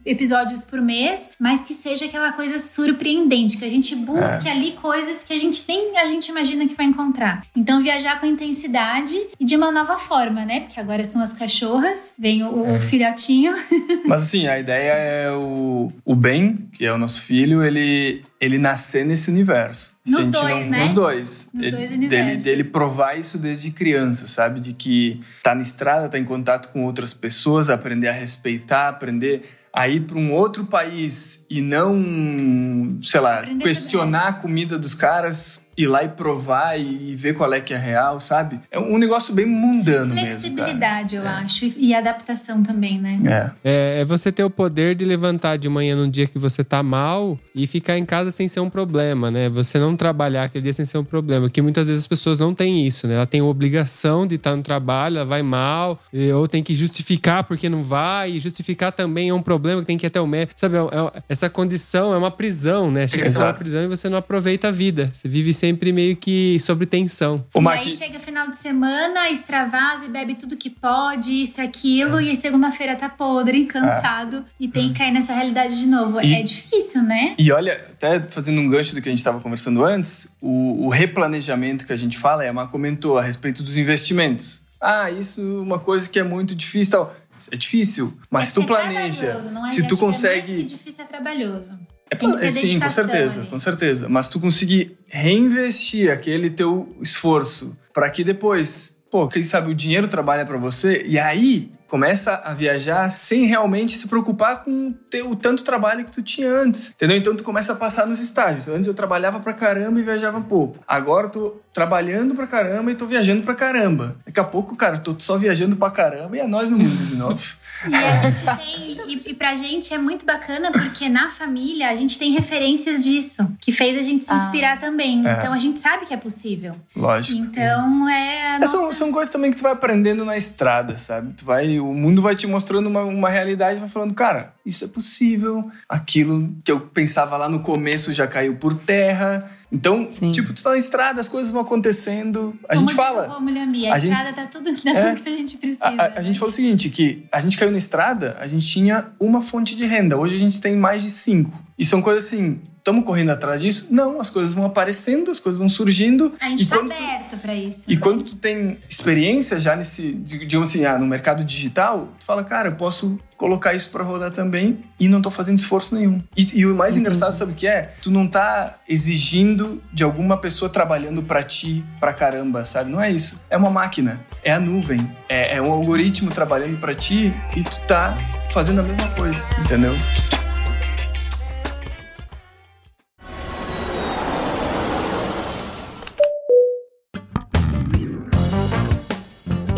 episódios por mês, mas que seja aquela coisa surpreendente, que a gente busque É. ali coisas que a gente nem a gente imagina que vai encontrar. Então viajar com intensidade e de uma nova forma, né? Porque agora são as cachorras, vem o, É. o filhotinho. Mas assim, a ideia é o, o Ben, que é o nosso filho, ele, ele nascer nesse universo. Nos dois, né? Nos dois. Nos Ele- dois dele, universos. dele provar isso desde criança, sabe? De que tá na estrada, tá em contato com outras pessoas, aprender a respeitar, aprender a ir para um outro país e não, sei lá, Aprender questionar a comida dos caras, ir lá e provar e, ver qual é que é real, sabe? É um negócio bem mundano mesmo. Flexibilidade, eu É. acho, e, adaptação também, né? É. É, é você ter o poder de levantar de manhã num dia que você tá mal e ficar em casa sem ser um problema, né? Você não trabalhar aquele dia sem ser um problema. Que muitas vezes as pessoas não têm isso, né? Ela tem a obrigação de estar no trabalho, ela vai mal, e- ou tem que justificar porque não vai, e justificar também é um problema que tem que ir até o médico. Sabe, é- é- essa condição é uma prisão, né? Chega a ser uma prisão e você não aproveita a vida. Você vive sempre meio que sob tensão. Ô, e aí chega final de semana, extravasa e bebe tudo que pode, isso e aquilo, e segunda-feira tá podre, cansado, e tem que cair nessa realidade de novo. E- É difícil, né? E olha, até fazendo um gancho do que a gente estava conversando antes, o, o replanejamento que a gente fala, a Emma comentou a respeito dos investimentos. Ah, isso é uma coisa que é muito difícil e tal. É difícil, mas é se tu é planeja, é? se tu que É mais que consegue. difícil é trabalhoso. É, tem que ter sim, com certeza, ali. com certeza. Mas tu conseguir reinvestir aquele teu esforço para que depois, pô, quem sabe o dinheiro trabalha para você e aí começa a viajar sem realmente se preocupar com o teu, o tanto trabalho que tu tinha antes, entendeu? Então tu começa a passar nos estágios. Antes eu trabalhava pra caramba e viajava pouco. Agora eu tô trabalhando pra caramba e tô viajando pra caramba. Daqui a pouco, cara, eu tô só viajando pra caramba e é nós no mundo de novo. E a gente tem. E, e pra gente é muito bacana porque na família a gente tem referências disso, que fez a gente se Ah. inspirar também. É. Então a gente sabe que é possível. Lógico. Então é. É, são, nossa- são coisas também que tu vai aprendendo na estrada, sabe? Tu vai, o mundo vai te mostrando uma, uma realidade e vai falando, cara, isso é possível. Aquilo que eu pensava lá no começo já caiu por terra. Então, Sim. tipo, tu tá na estrada, as coisas vão acontecendo. A Como gente fala. Romulo e a Mia, a, a gente- estrada tá tudo, tá É. que a gente precisa. A, a- a né? gente falou o seguinte, que a gente caiu na estrada, a gente tinha uma fonte de renda. Hoje a gente tem mais de cinco. E são coisas assim, estamos correndo atrás disso? Não, as coisas vão aparecendo, as coisas vão surgindo. A gente e tá tu- aberto pra isso. E né? quando tu tem experiência já nesse, digamos assim, ah, no mercado digital, tu fala, cara, eu posso colocar isso pra rodar também e não tô fazendo esforço nenhum. E, e o mais engraçado, sabe o que é? Tu não tá exigindo de alguma pessoa trabalhando pra ti, pra caramba, sabe? Não é isso. É uma máquina, é a nuvem, é, é um algoritmo trabalhando pra ti e tu tá fazendo a mesma coisa, entendeu?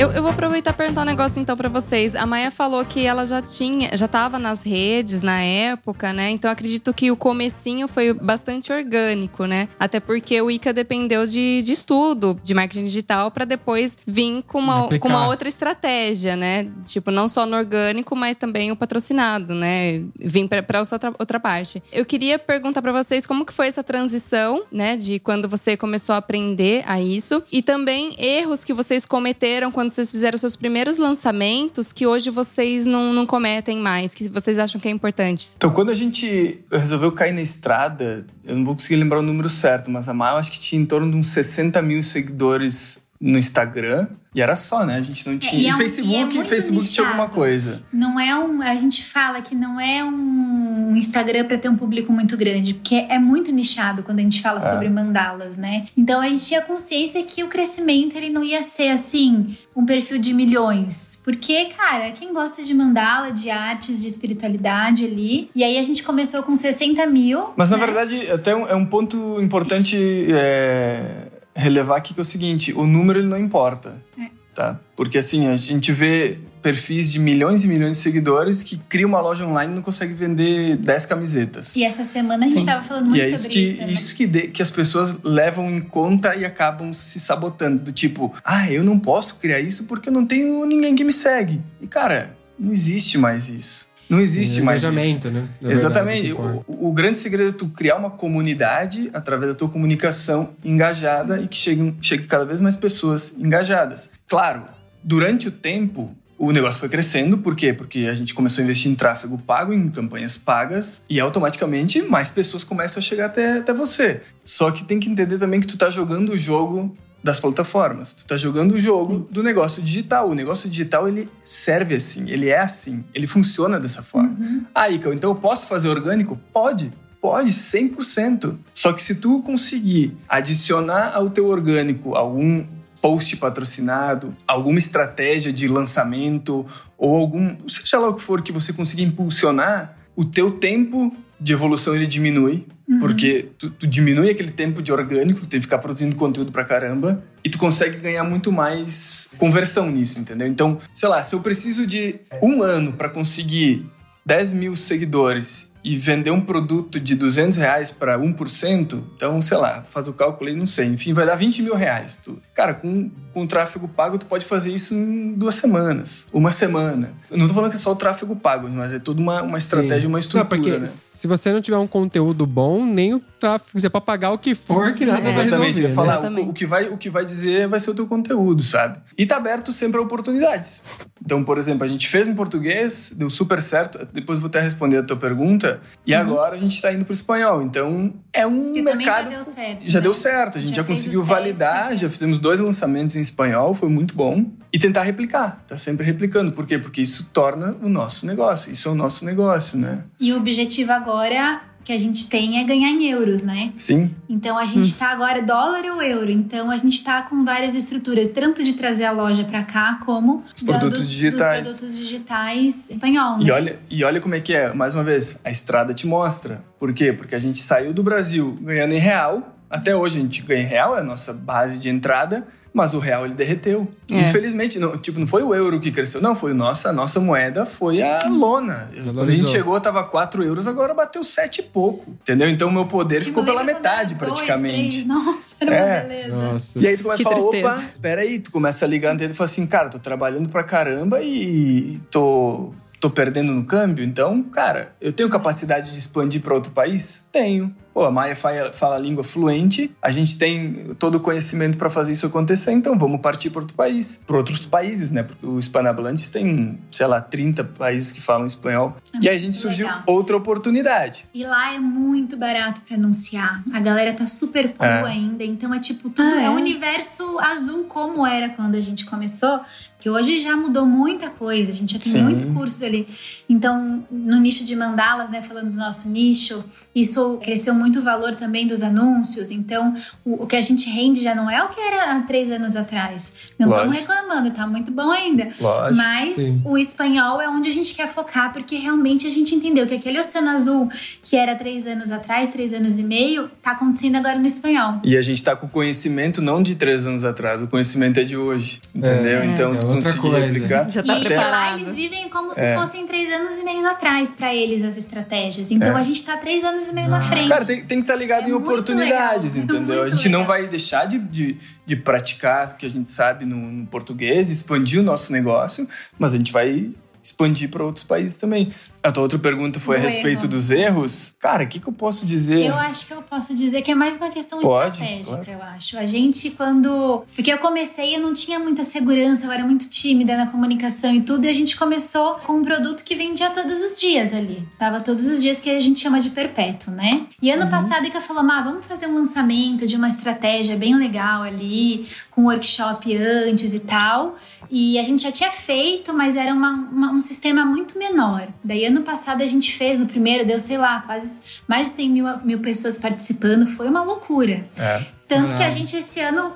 Eu, eu vou aproveitar e perguntar um negócio então pra vocês. A Maia falou que ela já tinha, já tava nas redes na época, né? Então acredito que o comecinho foi bastante orgânico, né? Até porque o Ica dependeu de, de estudo de marketing digital pra depois vir com uma, Aplicar. com uma outra estratégia, né? Tipo, não só no orgânico, mas também o patrocinado, né? Vim essa outra, outra parte. Eu queria perguntar pra vocês como que foi essa transição, né? De quando você começou a aprender a isso. E também erros que vocês cometeram quando vocês fizeram seus primeiros lançamentos que hoje vocês não, não cometem mais, que vocês acham que é importante. Então, quando a gente resolveu cair na estrada, eu não vou conseguir lembrar o número certo, mas a Maia eu acho que tinha em torno de uns 60 mil seguidores no Instagram. E era só, né? A gente não tinha. e é um- Facebook, e é Facebook tinha alguma coisa. Não é um. A gente fala que não é um Instagram para ter um público muito grande, porque é muito nichado quando a gente fala É. sobre mandalas, né? Então a gente tinha consciência que o crescimento ele não ia ser assim, um perfil de milhões. Porque, cara, quem gosta de mandala, de artes, de espiritualidade ali. E aí a gente começou com 60 mil. Mas na né? verdade, até um- é um ponto importante é, relevar aqui que é o seguinte: o número ele não importa. É. tá? Porque assim, a gente vê perfis de milhões e milhões de seguidores que criam uma loja online e não consegue vender 10 camisetas. E essa semana a gente Sim. tava falando muito e é isso sobre que, isso, né? isso que, de- que as pessoas levam em conta e acabam se sabotando. Do tipo, ah, eu não posso criar isso porque eu não tenho ninguém que me segue. E, cara, não existe mais isso. Não existe mais isso. Né? Exatamente. verdade, o, o grande segredo é tu criar uma comunidade através da tua comunicação engajada e que chegue, chegue cada vez mais pessoas engajadas. Claro, durante o tempo, o negócio foi crescendo. Por quê? Porque a gente começou a investir em tráfego pago, em campanhas pagas, e automaticamente mais pessoas começam a chegar até, até você. Só que tem que entender também que tu tá jogando o jogo das plataformas. Tu tá jogando o jogo do negócio digital. O negócio digital, ele serve assim, ele é assim, ele funciona dessa forma. Ah, Ica, então eu posso fazer orgânico? Pode. Pode, 100%. Só que se tu conseguir adicionar ao teu orgânico algum post patrocinado, alguma estratégia de lançamento ou algum, seja lá o que for que você consiga impulsionar, o teu tempo de evolução ele diminui, porque tu, tu diminui aquele tempo de orgânico, tu tem que ficar produzindo conteúdo pra caramba, e tu consegue ganhar muito mais conversão nisso, entendeu? Então, sei lá, se eu preciso de um ano pra conseguir 10 mil seguidores e vender um produto de 200 reais para 1%, então, sei lá, faz o cálculo aí, não sei. Enfim, vai dar 20 mil reais. Tu, cara, com, com tráfego pago, tu pode fazer isso em duas semanas, uma semana. Eu não tô falando que é só o tráfego pago, mas é toda uma, uma estratégia, Sim. uma estrutura, Não, porque né? se você não tiver um conteúdo bom, nem o tráfego, você pode pagar o que for, que nada vai resolver. Exatamente, ia né? falar, Exatamente. o, o que vai, o que vai dizer vai ser o teu conteúdo, sabe? E tá aberto sempre a oportunidades. Então, por exemplo, a gente fez em português, deu super certo. Depois eu vou até responder a tua pergunta. E agora a gente tá indo pro espanhol. Então, é um Que também já mercado. deu certo. Já né? deu certo, a gente já, fez conseguiu validar, testes, já né? fizemos dois lançamentos em espanhol, foi muito bom. E tentar replicar, tá sempre replicando. Por quê? Porque isso torna o nosso negócio, isso é o nosso negócio, né? E o objetivo agora que a gente tem é ganhar em euros, né? Sim, Então a gente tá agora dólar ou euro. Então a gente tá com várias estruturas, tanto de trazer a loja pra cá, como Os produtos dos, digitais. Dos produtos digitais espanhol, né? E olha, e olha como é que é, mais uma vez, a estrada te mostra. Por quê? Porque a gente saiu do Brasil ganhando em real, até hoje a gente ganha em real, é a nossa base de entrada, mas o real ele derreteu. É. Infelizmente, não, tipo, não foi o euro que cresceu, não, foi o nosso, a nossa moeda foi a lona. Quando a gente chegou, tava 4 euros, agora bateu 7 e pouco. Entendeu? Então o meu poder ficou pela metade, dois, praticamente. três. Nossa, era uma É. beleza. Nossa. E aí tu começa Que a falar, tristeza. opa, peraí, tu começa a ligar antena e fala assim, cara, tô trabalhando pra caramba e tô, tô perdendo no câmbio, então, cara, eu tenho capacidade de expandir pra outro país? Tenho. Pô, a Maia fala, fala a língua fluente, a gente tem todo o conhecimento pra fazer isso acontecer, então vamos partir para outro país, para outros países, né? Porque o Hispanohablantes tem, sei lá, 30 países que falam espanhol. e aí a gente surgiu legal. outra oportunidade. E lá é muito barato pra anunciar. A galera tá super cool É. ainda. Então é tipo, tudo Ah, é é? um universo azul como era quando a gente começou. Que hoje já mudou muita coisa. A gente já tem Sim. muitos cursos ali. Então, no nicho de mandalas, né? Falando do nosso nicho, isso cresceu muito o valor também dos anúncios. Então, o, o que a gente rende já não é o que era há três anos atrás. Não estamos reclamando, tá muito bom ainda. Lógico. Mas Sim. o espanhol é onde a gente quer focar, porque realmente a gente entendeu que aquele oceano azul que era três anos atrás, três anos e meio, tá acontecendo agora no espanhol. E a gente tá com conhecimento não de três anos atrás, o conhecimento é de hoje, entendeu? É, então, é tu coisa. replicar. Já tá e até- lá preparado. eles vivem como se É. fossem três anos e meio atrás pra eles as estratégias. Então É. a gente tá três anos e meio frente. Cara, tem, tem que estar ligado É em oportunidades, legal, entendeu? a gente não legal. vai deixar de, de, de praticar o que a gente sabe no, no português, expandir o nosso negócio, mas a gente vai expandir para outros países também. A tua outra pergunta foi a Do respeito erro. dos erros. Cara, o que, que eu posso dizer? Eu acho que eu posso dizer que é mais uma questão Pode, estratégica, claro. eu acho. A gente, quando. Porque eu comecei, eu não tinha muita segurança, eu era muito tímida na comunicação e tudo, e a gente começou com um produto que vendia todos os dias ali. Tava todos os dias que a gente chama de perpétuo, né? E ano passado, a Ica falou: Má, vamos fazer um lançamento de uma estratégia bem legal ali, com workshop antes e tal. E a gente já tinha feito, mas era uma- uma- um sistema muito menor. Daí, ano passado, a gente fez no primeiro, deu, sei lá, quase mais de 100 mil, mil pessoas participando. Foi uma loucura. É. Tanto que a Caralho. gente, esse ano,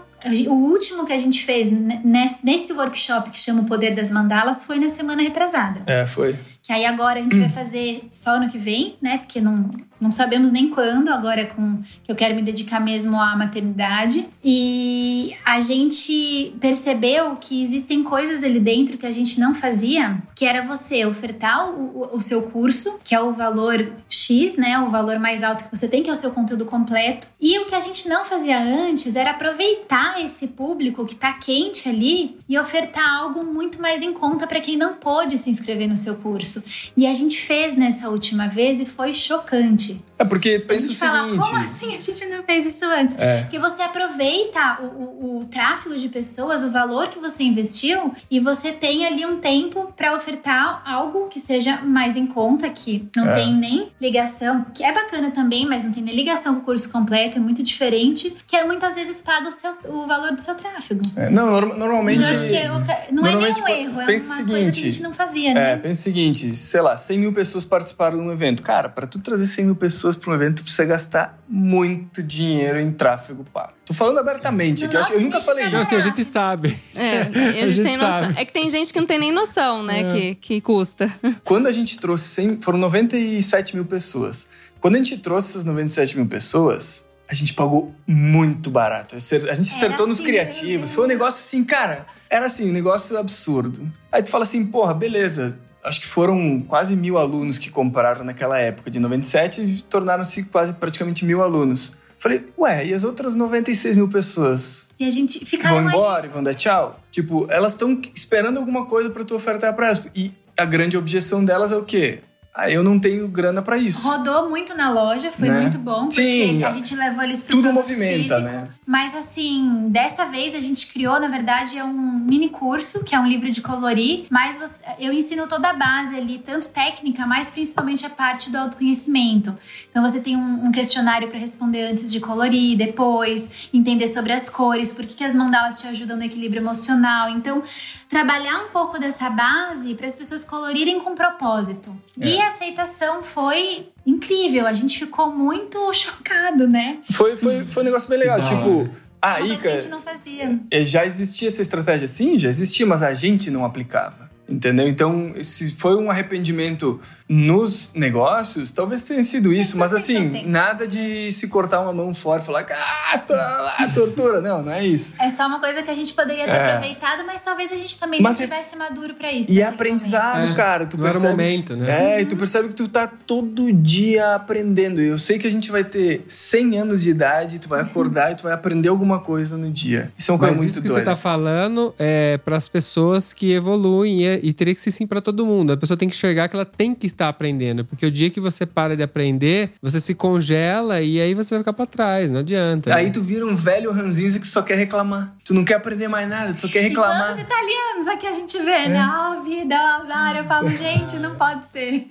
o último que a gente fez ne- nesse, workshop que chama o Poder das Mandalas foi na semana retrasada. É, foi. que aí agora a gente vai fazer só no que vem, né? Porque não, não sabemos nem quando, agora com que eu quero me dedicar mesmo à maternidade. E a gente percebeu que existem coisas ali dentro que a gente não fazia, que era você ofertar o, o seu curso, que é o valor X, né? O valor mais alto que você tem, que é o seu conteúdo completo. E o que a gente não fazia antes era aproveitar esse público que tá quente ali e ofertar algo muito mais em conta para quem não pôde se inscrever no seu curso. E a gente fez nessa última vez e foi chocante gente. É porque pensa o gente fala, seguinte. como assim a gente não fez isso antes? É. Porque você aproveita o, o- o tráfego de pessoas, o valor que você investiu, e você tem ali um tempo para ofertar algo que seja mais em conta, que não É. tem nem ligação, que é bacana também, mas não tem nem ligação com o curso completo, é muito diferente, que é muitas vezes paga o, seu, o valor do seu tráfego. É, não, norma- normalmente. Eu acho que é não é normalmente, nenhum erro, é uma o coisa que a seguinte, gente não fazia, É, né? pensa o seguinte, sei lá, 100 mil pessoas participaram de um evento. Cara, para tu trazer 100 mil pessoas para um evento, tu precisa gastar muito dinheiro em tráfego pago. Tô falando abertamente, que eu, acho- eu nunca falei isso. assim, a gente sabe. É, e a A gente tem noção. sabe. É que tem gente que não tem nem noção, né, É. que, que custa. Quando a gente trouxe 100, foram 97 mil pessoas. Quando a gente trouxe essas 97 mil pessoas, a gente pagou muito barato. A gente Era acertou nos assim, criativos. meu Foi um negócio assim, cara, era assim, um negócio absurdo. Aí tu fala assim, porra, beleza. Acho que foram quase mil alunos que compraram naquela época. De 97, e tornaram-se quase praticamente mil alunos. Falei, ué, e as outras 96 mil pessoas? E a gente ficaram vão embora e vão dar tchau? Tipo, elas estão esperando alguma coisa pra tu ofertar pra elas. E a grande objeção delas é o quê? Ah, eu não tenho grana pra isso. Rodou muito na loja, foi Né? muito bom, porque Sim, a gente levou eles pro Tudo movimenta, físico. né? Mas assim, dessa vez a gente criou, na verdade, é um mini curso, que é um livro de colorir, mas você- eu ensino toda a base ali, tanto técnica, mas principalmente a parte do autoconhecimento. Então você tem um, um questionário para responder antes de colorir, depois, entender sobre as cores, por que, que as mandalas te ajudam no equilíbrio emocional. Então, trabalhar um pouco dessa base para as pessoas colorirem com propósito. É. E a aceitação foi incrível, a gente ficou muito chocado, né? Foi, foi, foi um negócio bem legal. Da tipo, a Ica a gente não fazia. eh, já existia essa estratégia sim, já existia, mas a gente não aplicava. Entendeu? Então, se foi um arrependimento nos negócios, talvez tenha sido isso, mas assim, nada de se cortar uma mão fora e falar, ah, tô- ah, tortura. Não, não é isso. É só uma coisa que a gente poderia ter É. aproveitado, mas talvez a gente também Mas não é- estivesse maduro pra isso. E é aprendizado, É, cara. Tu não era o percebe, momento, né? É, e tu percebe que tu tá todo dia aprendendo. Eu sei que a gente vai ter 100 anos de idade, tu vai acordar e tu vai aprender alguma coisa no dia. Isso é uma coisa Mas muito isso que doida. você tá falando é para as pessoas que evoluem e, e teria que ser sim para todo mundo. A pessoa tem que enxergar que ela tem que estar aprendendo, porque o dia que você para de aprender, você se congela e aí você vai ficar para trás, não adianta. Aí né? tu vira um velho ranzinza que só quer reclamar. Tu não quer aprender mais nada, tu só quer reclamar. quantos italianos aqui a gente vê, É. né? Ah, vida, azar. Eu falo, gente, não pode ser.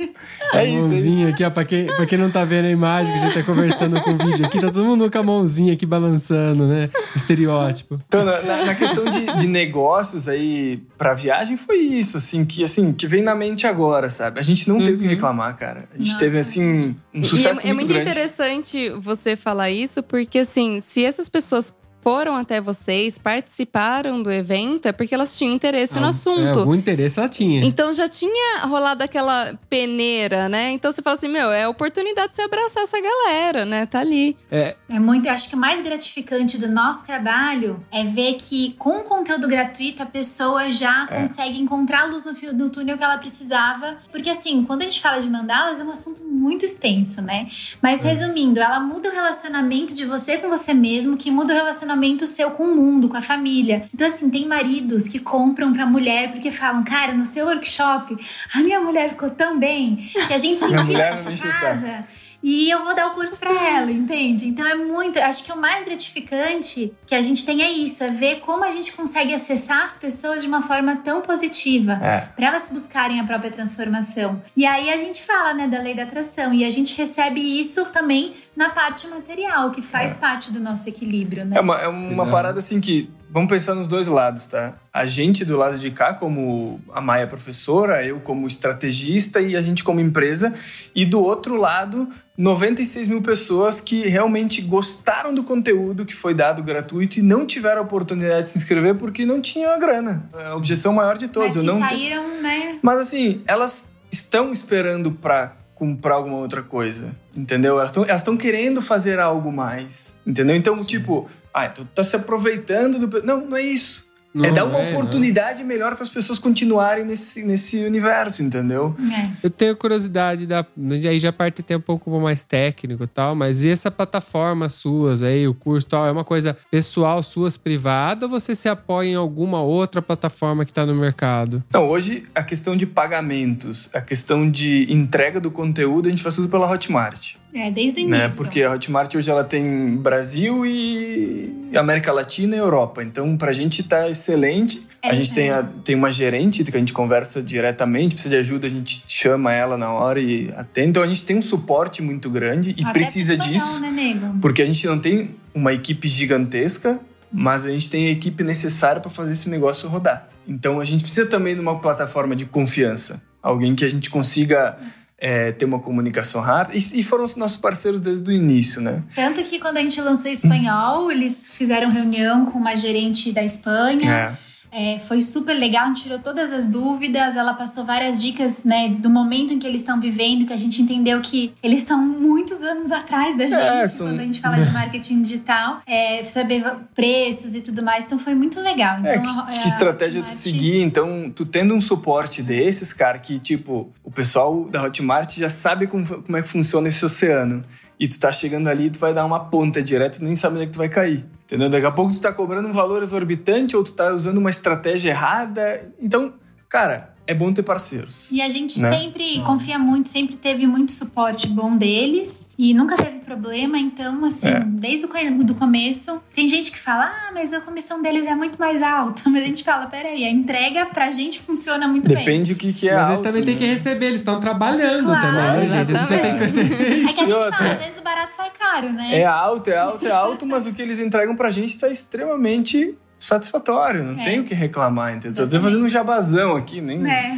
É isso aí. mãozinha aqui, ó, pra quem, pra quem não tá vendo a imagem que a gente tá conversando com o vídeo aqui, tá todo mundo com a mãozinha aqui balançando, né? Estereótipo. Então, na, na- na questão de, de negócios aí pra viagem, foi isso, assim, que assim, que vem na mente agora, sabe? A gente não tem o que Uhum. reclamar, cara. A gente Nossa. teve, assim, um E sucesso é, é muito muito grande. interessante você falar isso, porque assim, se essas pessoas foram até vocês, participaram do evento, é porque elas tinham interesse no É, assunto. algum interesse ela tinha. Então já tinha rolado aquela peneira, né? Então você fala assim, meu, é a oportunidade de você abraçar essa galera, né? Tá ali. É, É muito, eu acho que o mais gratificante do nosso trabalho é ver que com o conteúdo gratuito a pessoa já É. consegue encontrar a luz no fio do túnel que ela precisava. Porque assim, quando a gente fala de mandalas é um assunto muito extenso, né? Mas É. resumindo, ela muda o relacionamento de você com você mesmo, que muda o relacionamento seu com o mundo, com a família. Então assim, tem maridos que compram pra mulher porque falam, cara, no seu workshop a minha mulher ficou tão bem que a gente não em casa. E eu vou dar o curso pra ela, entende? Então é muito. Acho que o mais gratificante que a gente tem é isso: é ver como a gente consegue acessar as pessoas de uma forma tão positiva. É. Pra elas buscarem a própria transformação. E aí a gente fala, né, da lei da atração. E a gente recebe isso também na parte material, que faz parte do nosso equilíbrio, né? É uma, é uma parada assim que. Vamos pensar nos dois lados, tá? A gente do lado de cá, como a Maia professora, eu como estrategista e a gente como empresa. E do outro lado, 96 mil pessoas que realmente gostaram do conteúdo que foi dado gratuito e não tiveram a oportunidade de se inscrever porque não tinham a grana. É a objeção maior de todos. Mas não te- saíram, né? Mas assim, elas estão esperando para comprar alguma outra coisa, entendeu? Elas estão elas querendo fazer algo mais, entendeu? Então, tipo, ah, tu tá se aproveitando do... Não, não é isso. Não é dar uma é, não. oportunidade melhor para as pessoas continuarem nesse, nesse universo, entendeu? É. Eu tenho curiosidade da. Aí já parte até um pouco mais técnico e tal, mas e essa plataforma suas aí, o curso e tal, é uma coisa pessoal, suas privada, ou você se apoia em alguma outra plataforma que tá no mercado? Não, hoje a questão de pagamentos, a questão de entrega do conteúdo, a gente faz tudo pela Hotmart. É, desde o início. Né? Porque a Hotmart hoje ela tem Brasil e América Latina e Europa. Então, pra gente tá excelente. É, a gente é. tem, a- tem uma gerente que a gente conversa diretamente, precisa de ajuda, a gente chama ela na hora e atende. Então, a gente tem um suporte muito grande e Até precisa disso. Né, nego? Porque a gente não tem uma equipe gigantesca, mas a gente tem a equipe necessária para fazer esse negócio rodar. Então a gente precisa também de uma plataforma de confiança. Alguém que a gente consiga é, ter uma comunicação rápida. E, e foram os nossos parceiros desde o início, né? Tanto que quando a gente lançou espanhol, eles fizeram reunião com uma gerente da Espanha. É. É, foi super legal, a gente tirou todas as dúvidas, ela passou várias dicas, né, do momento em que eles estão vivendo, que a gente entendeu que eles estão muitos anos atrás da gente, É, são- quando a gente fala de marketing digital, é, saber preços e tudo mais, então foi muito legal. É, Então, que, a- que a estratégia tu Hotmart- seguir? Então, tu tendo um suporte desses, cara, que tipo, o pessoal da Hotmart já sabe como, como é que funciona esse oceano. E tu tá chegando ali, tu vai dar uma ponta direto, tu nem sabe onde é que tu vai cair. Entendeu? Daqui a pouco tu tá cobrando um valor exorbitante ou tu tá usando uma estratégia errada. Então, cara, é bom ter parceiros. E a gente né? sempre confia muito, sempre teve muito suporte bom deles e nunca teve problema. Então, assim, É. desde o do começo, tem gente que fala, ah, mas a comissão deles é muito mais alta. Mas a gente fala, peraí, a entrega pra gente funciona muito bem. Depende do que, que é mas eles alto, também têm né? que receber, eles estão trabalhando Claro, também, né, gente? Você tem que perceber É isso. que a gente fala, às vezes o barato sai caro, né? É alto, é alto, é alto, mas o que eles entregam pra gente tá extremamente satisfatório. Não É. tem o que reclamar, entendeu? Só tô fazendo um jabazão aqui, nem... É.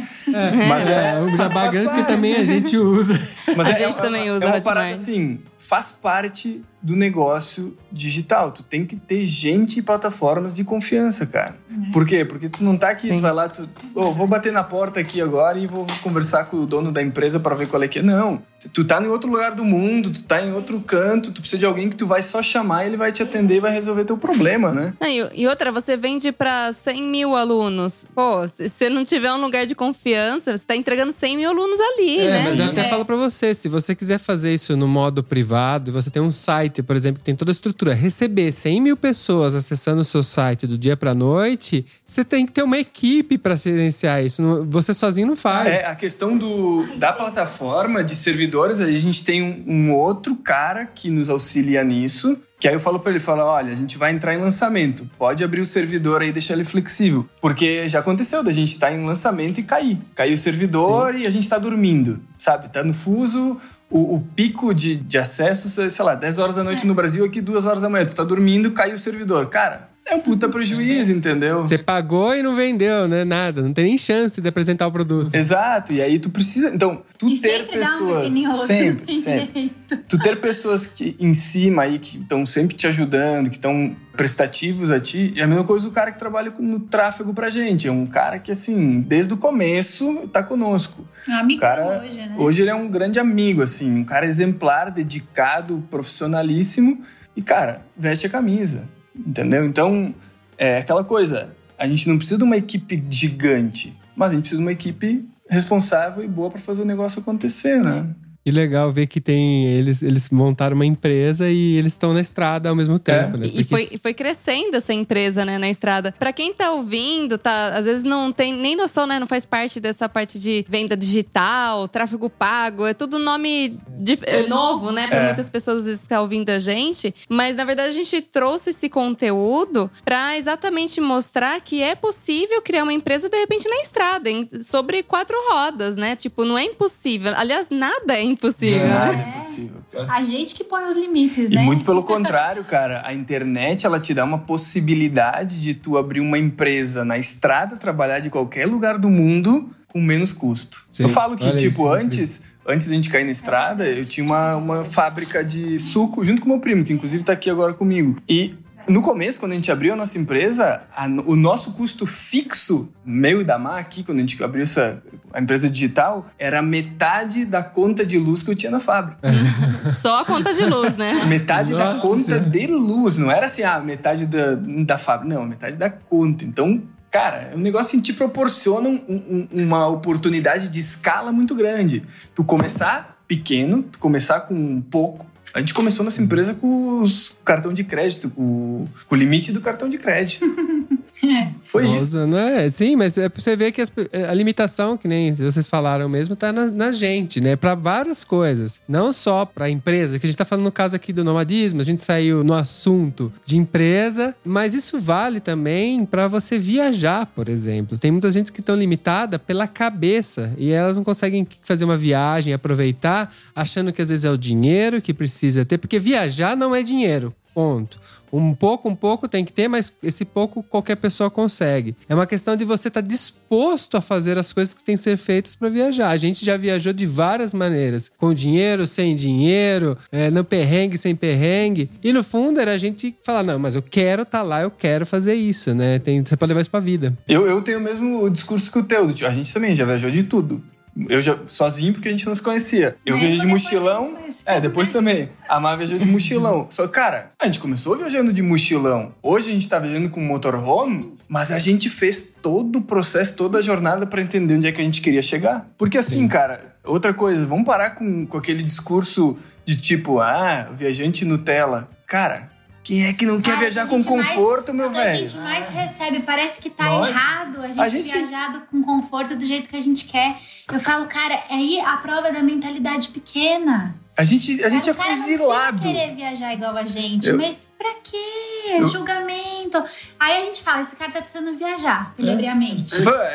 Mas É, o jabá faz grande que também a gente usa. Mas A é, gente é, também é, usa É uma Hotmart. parada assim, faz parte do negócio digital. Tu tem que ter gente e plataformas de confiança, cara. Por quê? Porque tu não tá aqui, Sim. tu vai lá, tu, "Ô, vou bater na porta aqui agora e vou conversar com o dono da empresa para ver qual é que é. Não. Tu tá em outro lugar do mundo, tu tá em outro canto, tu precisa de alguém que tu vai só chamar e ele vai te atender e vai resolver teu problema, né? Não, e, e outra, você vende pra 100 mil alunos. Pô, se você não tiver um lugar de confiança, você tá entregando 100 mil alunos ali, É, né? mas eu até É. falo pra você, se você quiser fazer isso no modo privado, e você tem um site, por exemplo, que tem toda a estrutura, receber 100 mil pessoas acessando o seu site do dia pra noite, você tem que ter uma equipe pra silenciar isso. Você sozinho não faz. É, a questão do, da plataforma de servidores, aí a gente tem um, um outro cara que nos auxilia nisso. Que aí eu falo pra ele, falo, olha, a gente vai entrar em lançamento. Pode abrir o servidor aí e deixar ele flexível. Porque já aconteceu da gente estar em lançamento e cair. Caiu o servidor e a gente tá dormindo, sabe? Tá no fuso, o, o pico de, de acesso, sei lá, 10 horas da noite no Brasil, aqui 2 horas da manhã. Tu tá dormindo, caiu o servidor. Cara, é um puta prejuízo, entendeu? Você pagou e não vendeu, né? Nada. Não tem nem chance de apresentar o produto. Exato, e aí tu precisa. Então, tu E ter um pessoas. pequenininho outro, sempre, sempre. jeito. Tu ter pessoas que, em cima aí que estão sempre te ajudando, que estão prestativos a ti, é a mesma coisa do cara que trabalha com- no tráfego pra gente. É um cara que, assim, desde o começo tá conosco. É um amigo O cara, hoje, né? hoje ele é um grande amigo, assim, um cara exemplar, dedicado, profissionalíssimo. E, cara, veste a camisa. Entendeu? Então, é aquela coisa. A gente não precisa de uma equipe gigante, mas a gente precisa de uma equipe responsável e boa pra fazer o negócio acontecer, né? E legal ver que tem. Eles, eles montaram uma empresa e eles estão na estrada ao mesmo tempo, né? E Porque foi, e foi crescendo essa empresa, né, na estrada. Pra quem tá ouvindo, tá, às vezes não tem nem noção, né, não faz parte dessa parte de venda digital, tráfego pago, é tudo nome dif- é novo, né, pra É. muitas pessoas às vezes que tá ouvindo a gente. Mas na verdade a gente trouxe esse conteúdo pra exatamente mostrar que é possível criar uma empresa de repente na estrada, em- sobre quatro rodas, né? Tipo, não é impossível. Aliás, nada é impossível. Nada É. é possível. A gente que põe os limites, E né? muito pelo contrário, cara. A internet, ela te dá uma possibilidade de tu abrir uma empresa na estrada, trabalhar de qualquer lugar do mundo com menos custo. Sim, eu falo que, olha tipo, isso, antes... Antes da gente cair na estrada, eu tinha uma, uma fábrica de suco junto com meu primo, que inclusive tá aqui agora comigo. E No começo, quando a gente abriu a nossa empresa, a- o nosso custo fixo, meu e da Má aqui, quando a gente abriu essa, a empresa digital, era metade da conta de luz que eu tinha na fábrica. Só a conta de luz, né? Metade da Nossa conta Senhora. de luz, não era assim, ah, metade da, da fábrica. Não, metade da conta. Então, cara, o negócio assim, te proporciona um- um- uma oportunidade de escala muito grande. Tu começar pequeno, tu começar com pouco. A gente começou nossa empresa com os cartão de crédito, com, o limite do cartão de crédito. Foi isso. Nossa, não é? Sim, mas é pra você ver que as pe- a limitação, que nem vocês falaram mesmo, tá na, na gente, né? Pra várias coisas. Não só pra empresa, que a gente tá falando no caso aqui do nomadismo, a gente saiu no assunto de empresa, mas isso vale também pra você viajar, por exemplo. Tem muita gente que estão limitada pela cabeça e elas não conseguem fazer uma viagem, aproveitar, achando que às vezes é o dinheiro que precisa ter, porque viajar não é dinheiro. Ponto. Um pouco, um pouco tem que ter, mas esse pouco qualquer pessoa consegue. É uma questão de você estar disposto a fazer as coisas que têm que ser feitas para viajar. A gente já viajou de várias maneiras, com dinheiro, sem dinheiro, é, no perrengue, sem perrengue. E no fundo era a gente falar: não, mas eu quero estar lá, eu quero fazer isso, né? Tem, você pode levar isso pra vida. Eu, eu tenho o mesmo discurso que o teu. A gente também já viajou de tudo. Eu já sozinho porque a gente não se conhecia. Eu Mesmo viajei de mochilão. É, depois também. A Má viajou de mochilão. Só, cara, a gente começou viajando de mochilão. Hoje a gente tá viajando com motorhome, mas a gente fez todo o processo, toda a jornada pra entender onde é que a gente queria chegar. Porque assim, Sim. cara, outra coisa, vamos parar com, com aquele discurso de tipo, ah, viajante Nutella. Cara, quem é que não quer Cara, viajar com gente mais- conforto, meu Quando a velho? gente mais recebe, parece que tá Nós- errado a gente, a gente- viajar com conforto do jeito que a gente quer. Eu falo, cara, é aí a prova da mentalidade pequena. A gente, a gente é o cara fuzilado. não querer viajar igual a gente, Eu- mas pra quê? Eu- Julgamento. Aí a gente fala, esse cara tá precisando viajar, ele É.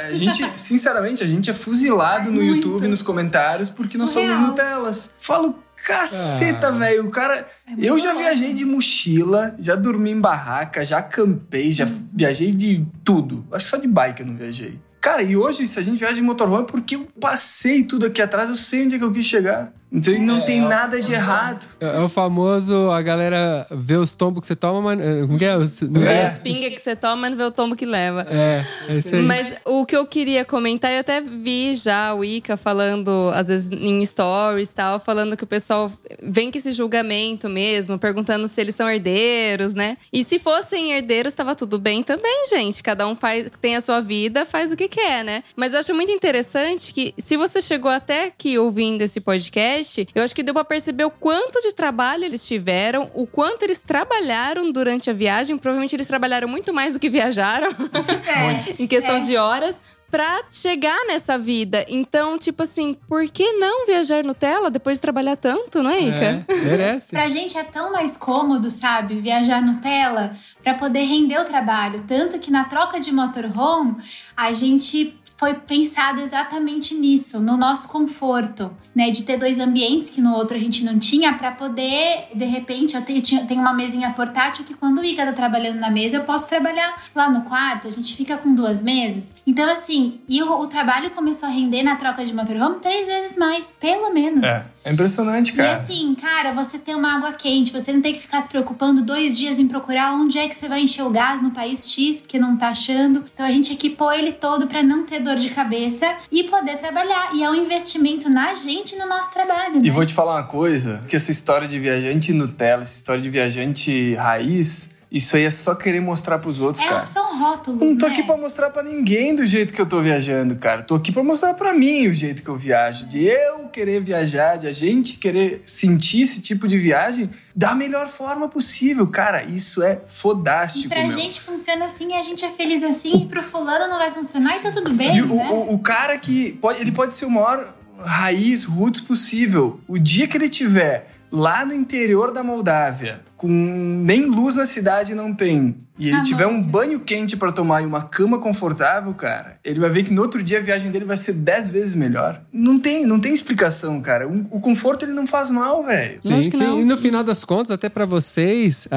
a gente, sinceramente, a gente é fuzilado no Muito. YouTube, nos comentários, porque nós somos Surreal. Nutelas. Falo, caceta, Ah. velho. O cara. É eu já viajei de mochila, já dormi em barraca, já acampei, já viajei de tudo. Acho que só de bike eu não viajei. Cara, e hoje, se a gente viaja de motorhome, é porque eu passei tudo aqui atrás, eu sei onde é que eu quis chegar. Então não tem nada de errado. É, é o famoso, a galera vê os tombos que você toma, mas. eh, Como que é? Vê é? as pingas que você toma, não vê o tombo que leva. É, é isso aí. Mas o que eu queria comentar, eu até vi já o Ica falando, às vezes em stories e tal, falando que o pessoal vem com esse julgamento mesmo, perguntando se eles são herdeiros, né? E se fossem herdeiros, tava tudo bem também, gente. Cada um faz, tem a sua vida, faz o que quer, né? Mas eu acho muito interessante que, se você chegou até aqui ouvindo esse podcast, eu acho que deu pra perceber o quanto de trabalho eles tiveram, o quanto eles trabalharam durante a viagem. Provavelmente eles trabalharam muito mais do que viajaram É. em questão É. de horas pra chegar nessa vida. Então, tipo assim, por que não viajar Nutella depois de trabalhar tanto, não é, Ica? É, merece. Pra gente é tão mais cômodo, sabe, viajar Nutella pra poder render o trabalho. Tanto que na troca de motorhome, a gente foi pensado exatamente nisso, no nosso conforto, né? De ter dois ambientes que no outro a gente não tinha, pra poder, de repente, eu tenho, tenho uma mesinha portátil que quando o Ica tá trabalhando na mesa, eu posso trabalhar lá no quarto, a gente fica com duas mesas. Então, assim, e o, o trabalho começou a render na troca de motorhome três vezes mais, pelo menos. É, é impressionante, E cara. assim, cara, você tem uma água quente, você não tem que ficar se preocupando dois dias em procurar onde é que você vai encher o gás no país X, porque não tá achando. Então a gente equipou ele todo pra não ter dor de cabeça e poder trabalhar. E é um investimento na gente e no nosso trabalho. E né? vou te falar uma coisa, que essa história de viajante Nutella, essa história de viajante raiz, isso aí é só querer mostrar pros outros, É, cara. são rótulos, Não tô né? aqui pra mostrar pra ninguém do jeito que eu tô viajando, cara. Tô aqui pra mostrar pra mim o jeito que eu viajo. De eu querer viajar, de a gente querer sentir esse tipo de viagem da melhor forma possível. Cara, isso é E fodástico, pra meu. gente funciona assim, a gente é feliz assim, e pro fulano não vai funcionar e tá tudo bem, E o, né? o, o cara que pode, ele pode ser o maior raiz, roots possível. O dia que ele tiver lá no interior da Moldávia, com nem luz na cidade não tem, e ele Ah, tiver um banho quente pra tomar e uma cama confortável, cara, ele vai ver que no outro dia a viagem dele vai ser dez vezes melhor. Não tem, não tem explicação, cara. O, o conforto ele não faz mal, velho. Sim, sim. não. E no final das contas, até pra vocês,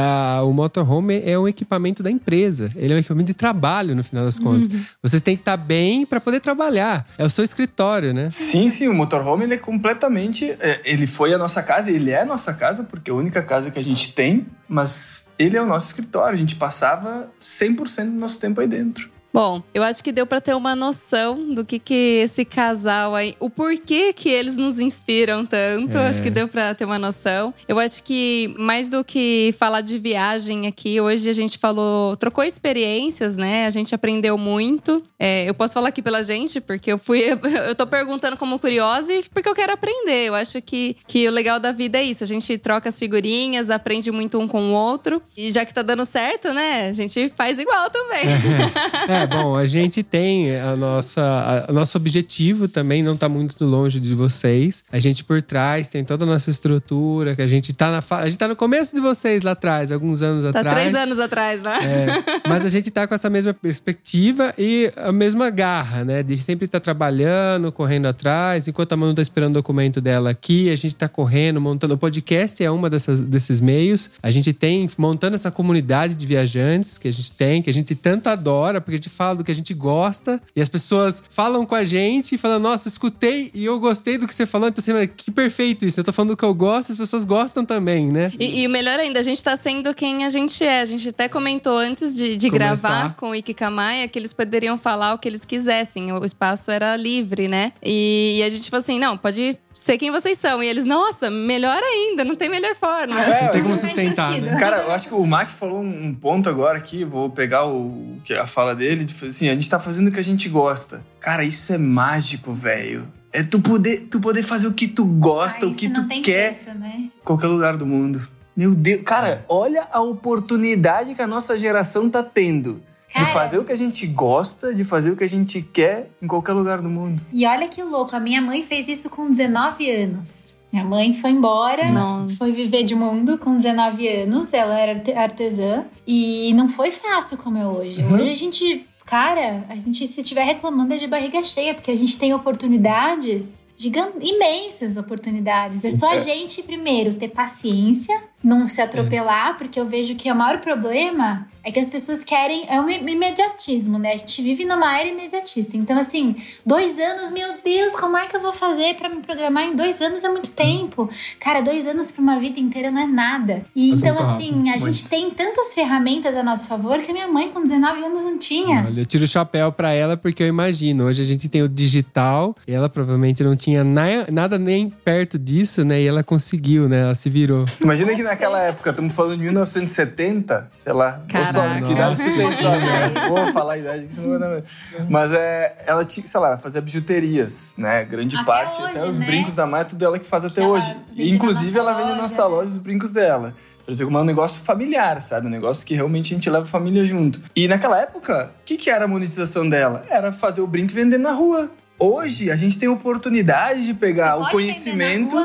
o motorhome é um equipamento da empresa. Ele é um equipamento de trabalho, no final das contas. Uhum. Vocês têm que estar bem pra poder trabalhar. É o seu escritório, né? Sim, sim, o motorhome ele é completamente. é, ele foi a nossa casa, ele é a nossa casa, porque é a única casa que a gente tem, mas ele é o nosso escritório. A gente passava 100% do nosso tempo aí dentro. Bom, eu acho que deu para ter uma noção do que que esse casal aí, o porquê que eles nos inspiram tanto. É. Acho que deu para ter uma noção. Eu acho que mais do que falar de viagem aqui, hoje a gente falou, trocou experiências, né? A gente aprendeu muito. É, eu posso falar aqui pela gente, porque eu fui, eu tô perguntando como curiosa e porque eu quero aprender. Eu acho que, que o legal da vida é isso. A gente troca as figurinhas, aprende muito um com o outro. E já que tá dando certo, né? A gente faz igual também. É, bom, a gente tem a nossa, a, o nosso objetivo também não tá muito longe de vocês. A gente por trás tem toda a nossa estrutura, que a gente tá na a gente tá no começo de vocês lá atrás, alguns anos Tá atrás. três anos atrás, né? É, mas a gente tá com essa mesma perspectiva e a mesma garra, né? De sempre estar trabalhando, correndo atrás. Enquanto a Manu tá esperando o documento dela aqui, a gente tá correndo, montando. O podcast é uma dessas, desses meios. A gente tem montando essa comunidade de viajantes que a gente tem, que a gente tanto adora, porque a gente fala do que a gente gosta e as pessoas falam com a gente e falam: Nossa, escutei e eu gostei do que você falou. Então, assim, que perfeito isso. Eu tô falando do que eu gosto, as pessoas gostam também, né? E, o melhor ainda, a gente tá sendo quem a gente é. A gente até comentou antes de, de gravar com o Ikikamaia que eles poderiam falar o que eles quisessem. O espaço era livre, né? E, e a gente falou assim: não, pode ser quem vocês são. E eles, nossa, melhor ainda, não tem melhor forma. Não tem como sustentar, né? Cara, eu acho que o Mac falou um ponto agora aqui, vou pegar o, que- a fala dele, de, fazer assim, a gente tá fazendo o que a gente gosta. Cara, isso é mágico, velho. É tu poder, tu poder fazer o que tu gosta, Ai, o que tu quer preço, né? qualquer lugar do mundo. Meu Deus, cara, olha a oportunidade que a nossa geração tá tendo. Cara. De fazer o que a gente gosta, de fazer o que a gente quer em qualquer lugar do mundo. E olha que louco, a minha mãe fez isso com 19 anos. Minha mãe foi embora, Não. foi viver de mundo com 19 anos, ela era arte- artesã e não foi fácil como é hoje. Uhum. Hoje a gente, cara, a gente se tiver reclamando é de barriga cheia, porque a gente tem oportunidades gigan- imensas oportunidades. É só a É. gente primeiro ter paciência, não se atropelar, porque eu vejo que o maior problema é que as pessoas querem é um imediatismo, né? A gente vive numa era imediatista. Então assim, Dois anos, meu Deus, como é que eu vou fazer pra me programar em dois anos? É muito tempo. Cara, dois anos pra uma vida inteira não é nada. E Passa então, muito assim, rápido, a gente muito. tem tantas ferramentas a nosso favor que a minha mãe, com 19 anos, não tinha. Olha, eu tiro o chapéu pra ela porque eu imagino. Hoje a gente tem o digital e ela provavelmente não tinha na- nada nem perto disso, né? E ela conseguiu, né? Ela se virou. Imagina que naquela época, estamos falando de 1970, sei lá. Ou só, Caraca. que idade você tem, sabe? né? Vou falar a idade que você não vai dar. Mas é, ela tinha, sei lá, fazia bijuterias, né? Grande Até parte. hoje, até os né? brincos da Maia, é tudo ela que faz até ela hoje. inclusive, ela vende na loja, nossa né? loja os brincos dela. Pra ver como é um negócio familiar, sabe? Um negócio que realmente a gente leva a família junto. E naquela época, o que, que era a monetização dela? Era fazer o brinco e vender na rua. Hoje, a gente tem a oportunidade de pegar Você o pode conhecimento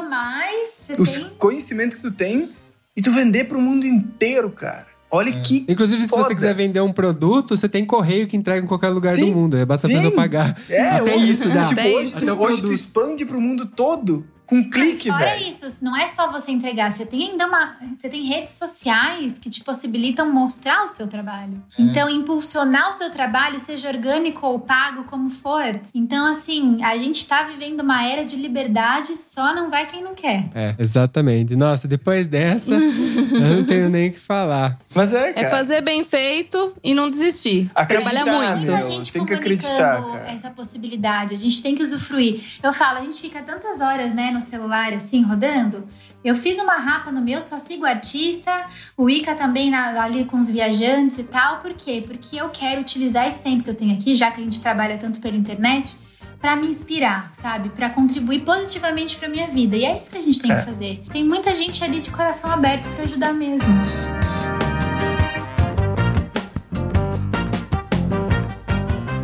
você os tem... conhecimentos que tu tem e tu vender pro mundo inteiro, cara. Olha que. Inclusive, se Foda. você quiser vender um produto, você tem correio que entrega em qualquer lugar Sim, do mundo. É basta a pessoa pagar. É, Até hoje, isso dá. Tipo, Até hoje, isso. tu, o hoje tu expande pro mundo todo com um clique, Fora velho. isso, não é só você entregar, você tem ainda uma. Você tem redes sociais que te possibilitam mostrar o seu trabalho. É. Então, impulsionar o seu trabalho, seja orgânico ou pago, como for. Então, assim, a gente tá vivendo uma era de liberdade, só não vai quem não quer. É, exatamente. Nossa, depois dessa, eu não tenho nem o que falar. Mas é, É cara. fazer bem feito e não desistir. Acreditar, Trabalhar muito. meu. Muita gente tem que comunicando acreditar, cara. essa possibilidade. A gente tem que usufruir. Eu falo, a gente fica tantas horas, né, no celular, assim, rodando. Eu fiz uma rapa no meu, só sigo artista. O Ica também na- ali com os viajantes e tal. Por quê? Porque eu quero utilizar esse tempo que eu tenho aqui, já que a gente trabalha tanto pela internet, pra me inspirar, sabe? Pra contribuir positivamente pra minha vida. E é isso que a gente tem É. que fazer. Tem muita gente ali de coração aberto pra ajudar mesmo.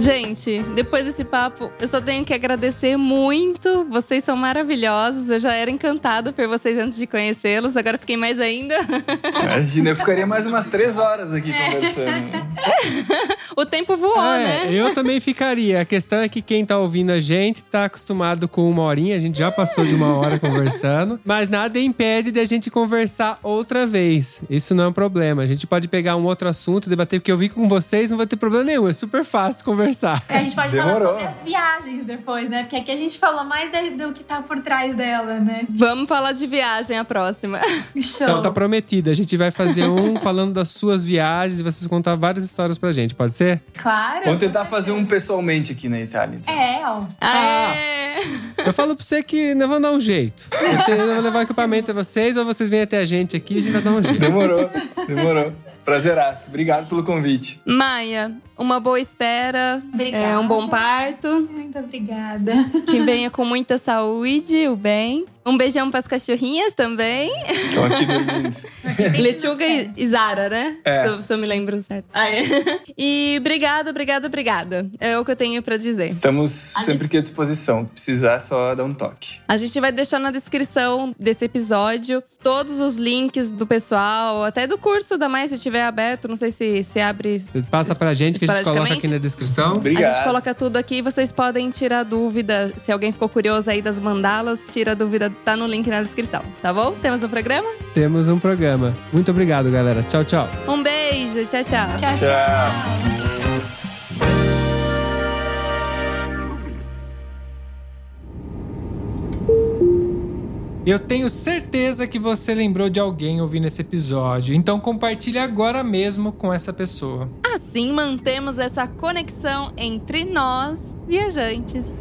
Gente, depois desse papo, eu só tenho que agradecer muito. Vocês são maravilhosos. Eu já era encantada por vocês antes de conhecê-los, agora fiquei mais ainda. Imagina, eu ficaria mais umas três horas aqui É. conversando. O tempo voou, É, né? eu também ficaria. A questão é que quem tá ouvindo a gente tá acostumado com uma horinha, a gente já passou de uma hora conversando, mas nada impede de a gente conversar outra vez. Isso não é um problema. A gente pode pegar um outro assunto, debater, porque eu vi com vocês, não vai ter problema nenhum. É super fácil conversar. É, a gente pode Demorou. falar sobre as viagens depois, né? Porque aqui a gente falou mais do que tá por trás dela, né? Vamos falar de viagem a próxima. Show. Então tá prometido. A gente vai fazer um falando das suas viagens e vocês contar várias histórias pra gente, pode ser? Claro. Vamos tentar fazer um pessoalmente aqui na Itália. então. É, ó. Aê! Eu falo pra você que nós vamos dar um jeito. Eu, tenho, eu vou levar equipamento a vocês ou vocês vêm até a gente aqui e a gente vai dar um jeito. Demorou, demorou. Prazeraço. Obrigado pelo convite. Maia, uma boa espera. Obrigada. É, um bom parto. Muito obrigada. Que venha com muita saúde, o bem. Um beijão pras cachorrinhas também. Estão aqui. Lechuga e, e Zara, né? É. Se, eu, se eu me lembro certo. Ah, é. E obrigada, obrigada, obrigada. É o que eu tenho pra dizer. Estamos sempre aqui à disposição. Precisar, é só dar um toque. A gente vai deixar na descrição desse episódio todos os links do pessoal, até do curso da Maia, se estiver aberto. Não sei se, se abre. Passa pra gente que a gente coloca aqui na descrição. A Obrigado. gente coloca tudo aqui, vocês podem tirar dúvida. Se alguém ficou curioso aí das mandalas, tira a dúvida, tá no link na descrição, tá bom? Temos um programa? Temos um programa. Muito obrigado, galera. Tchau, tchau. Um beijo, tchau, tchau. Tchau, tchau. Tchau. Eu tenho certeza que você lembrou de alguém ouvindo esse episódio, então compartilhe agora mesmo com essa pessoa. Assim mantemos essa conexão entre nós, viajantes.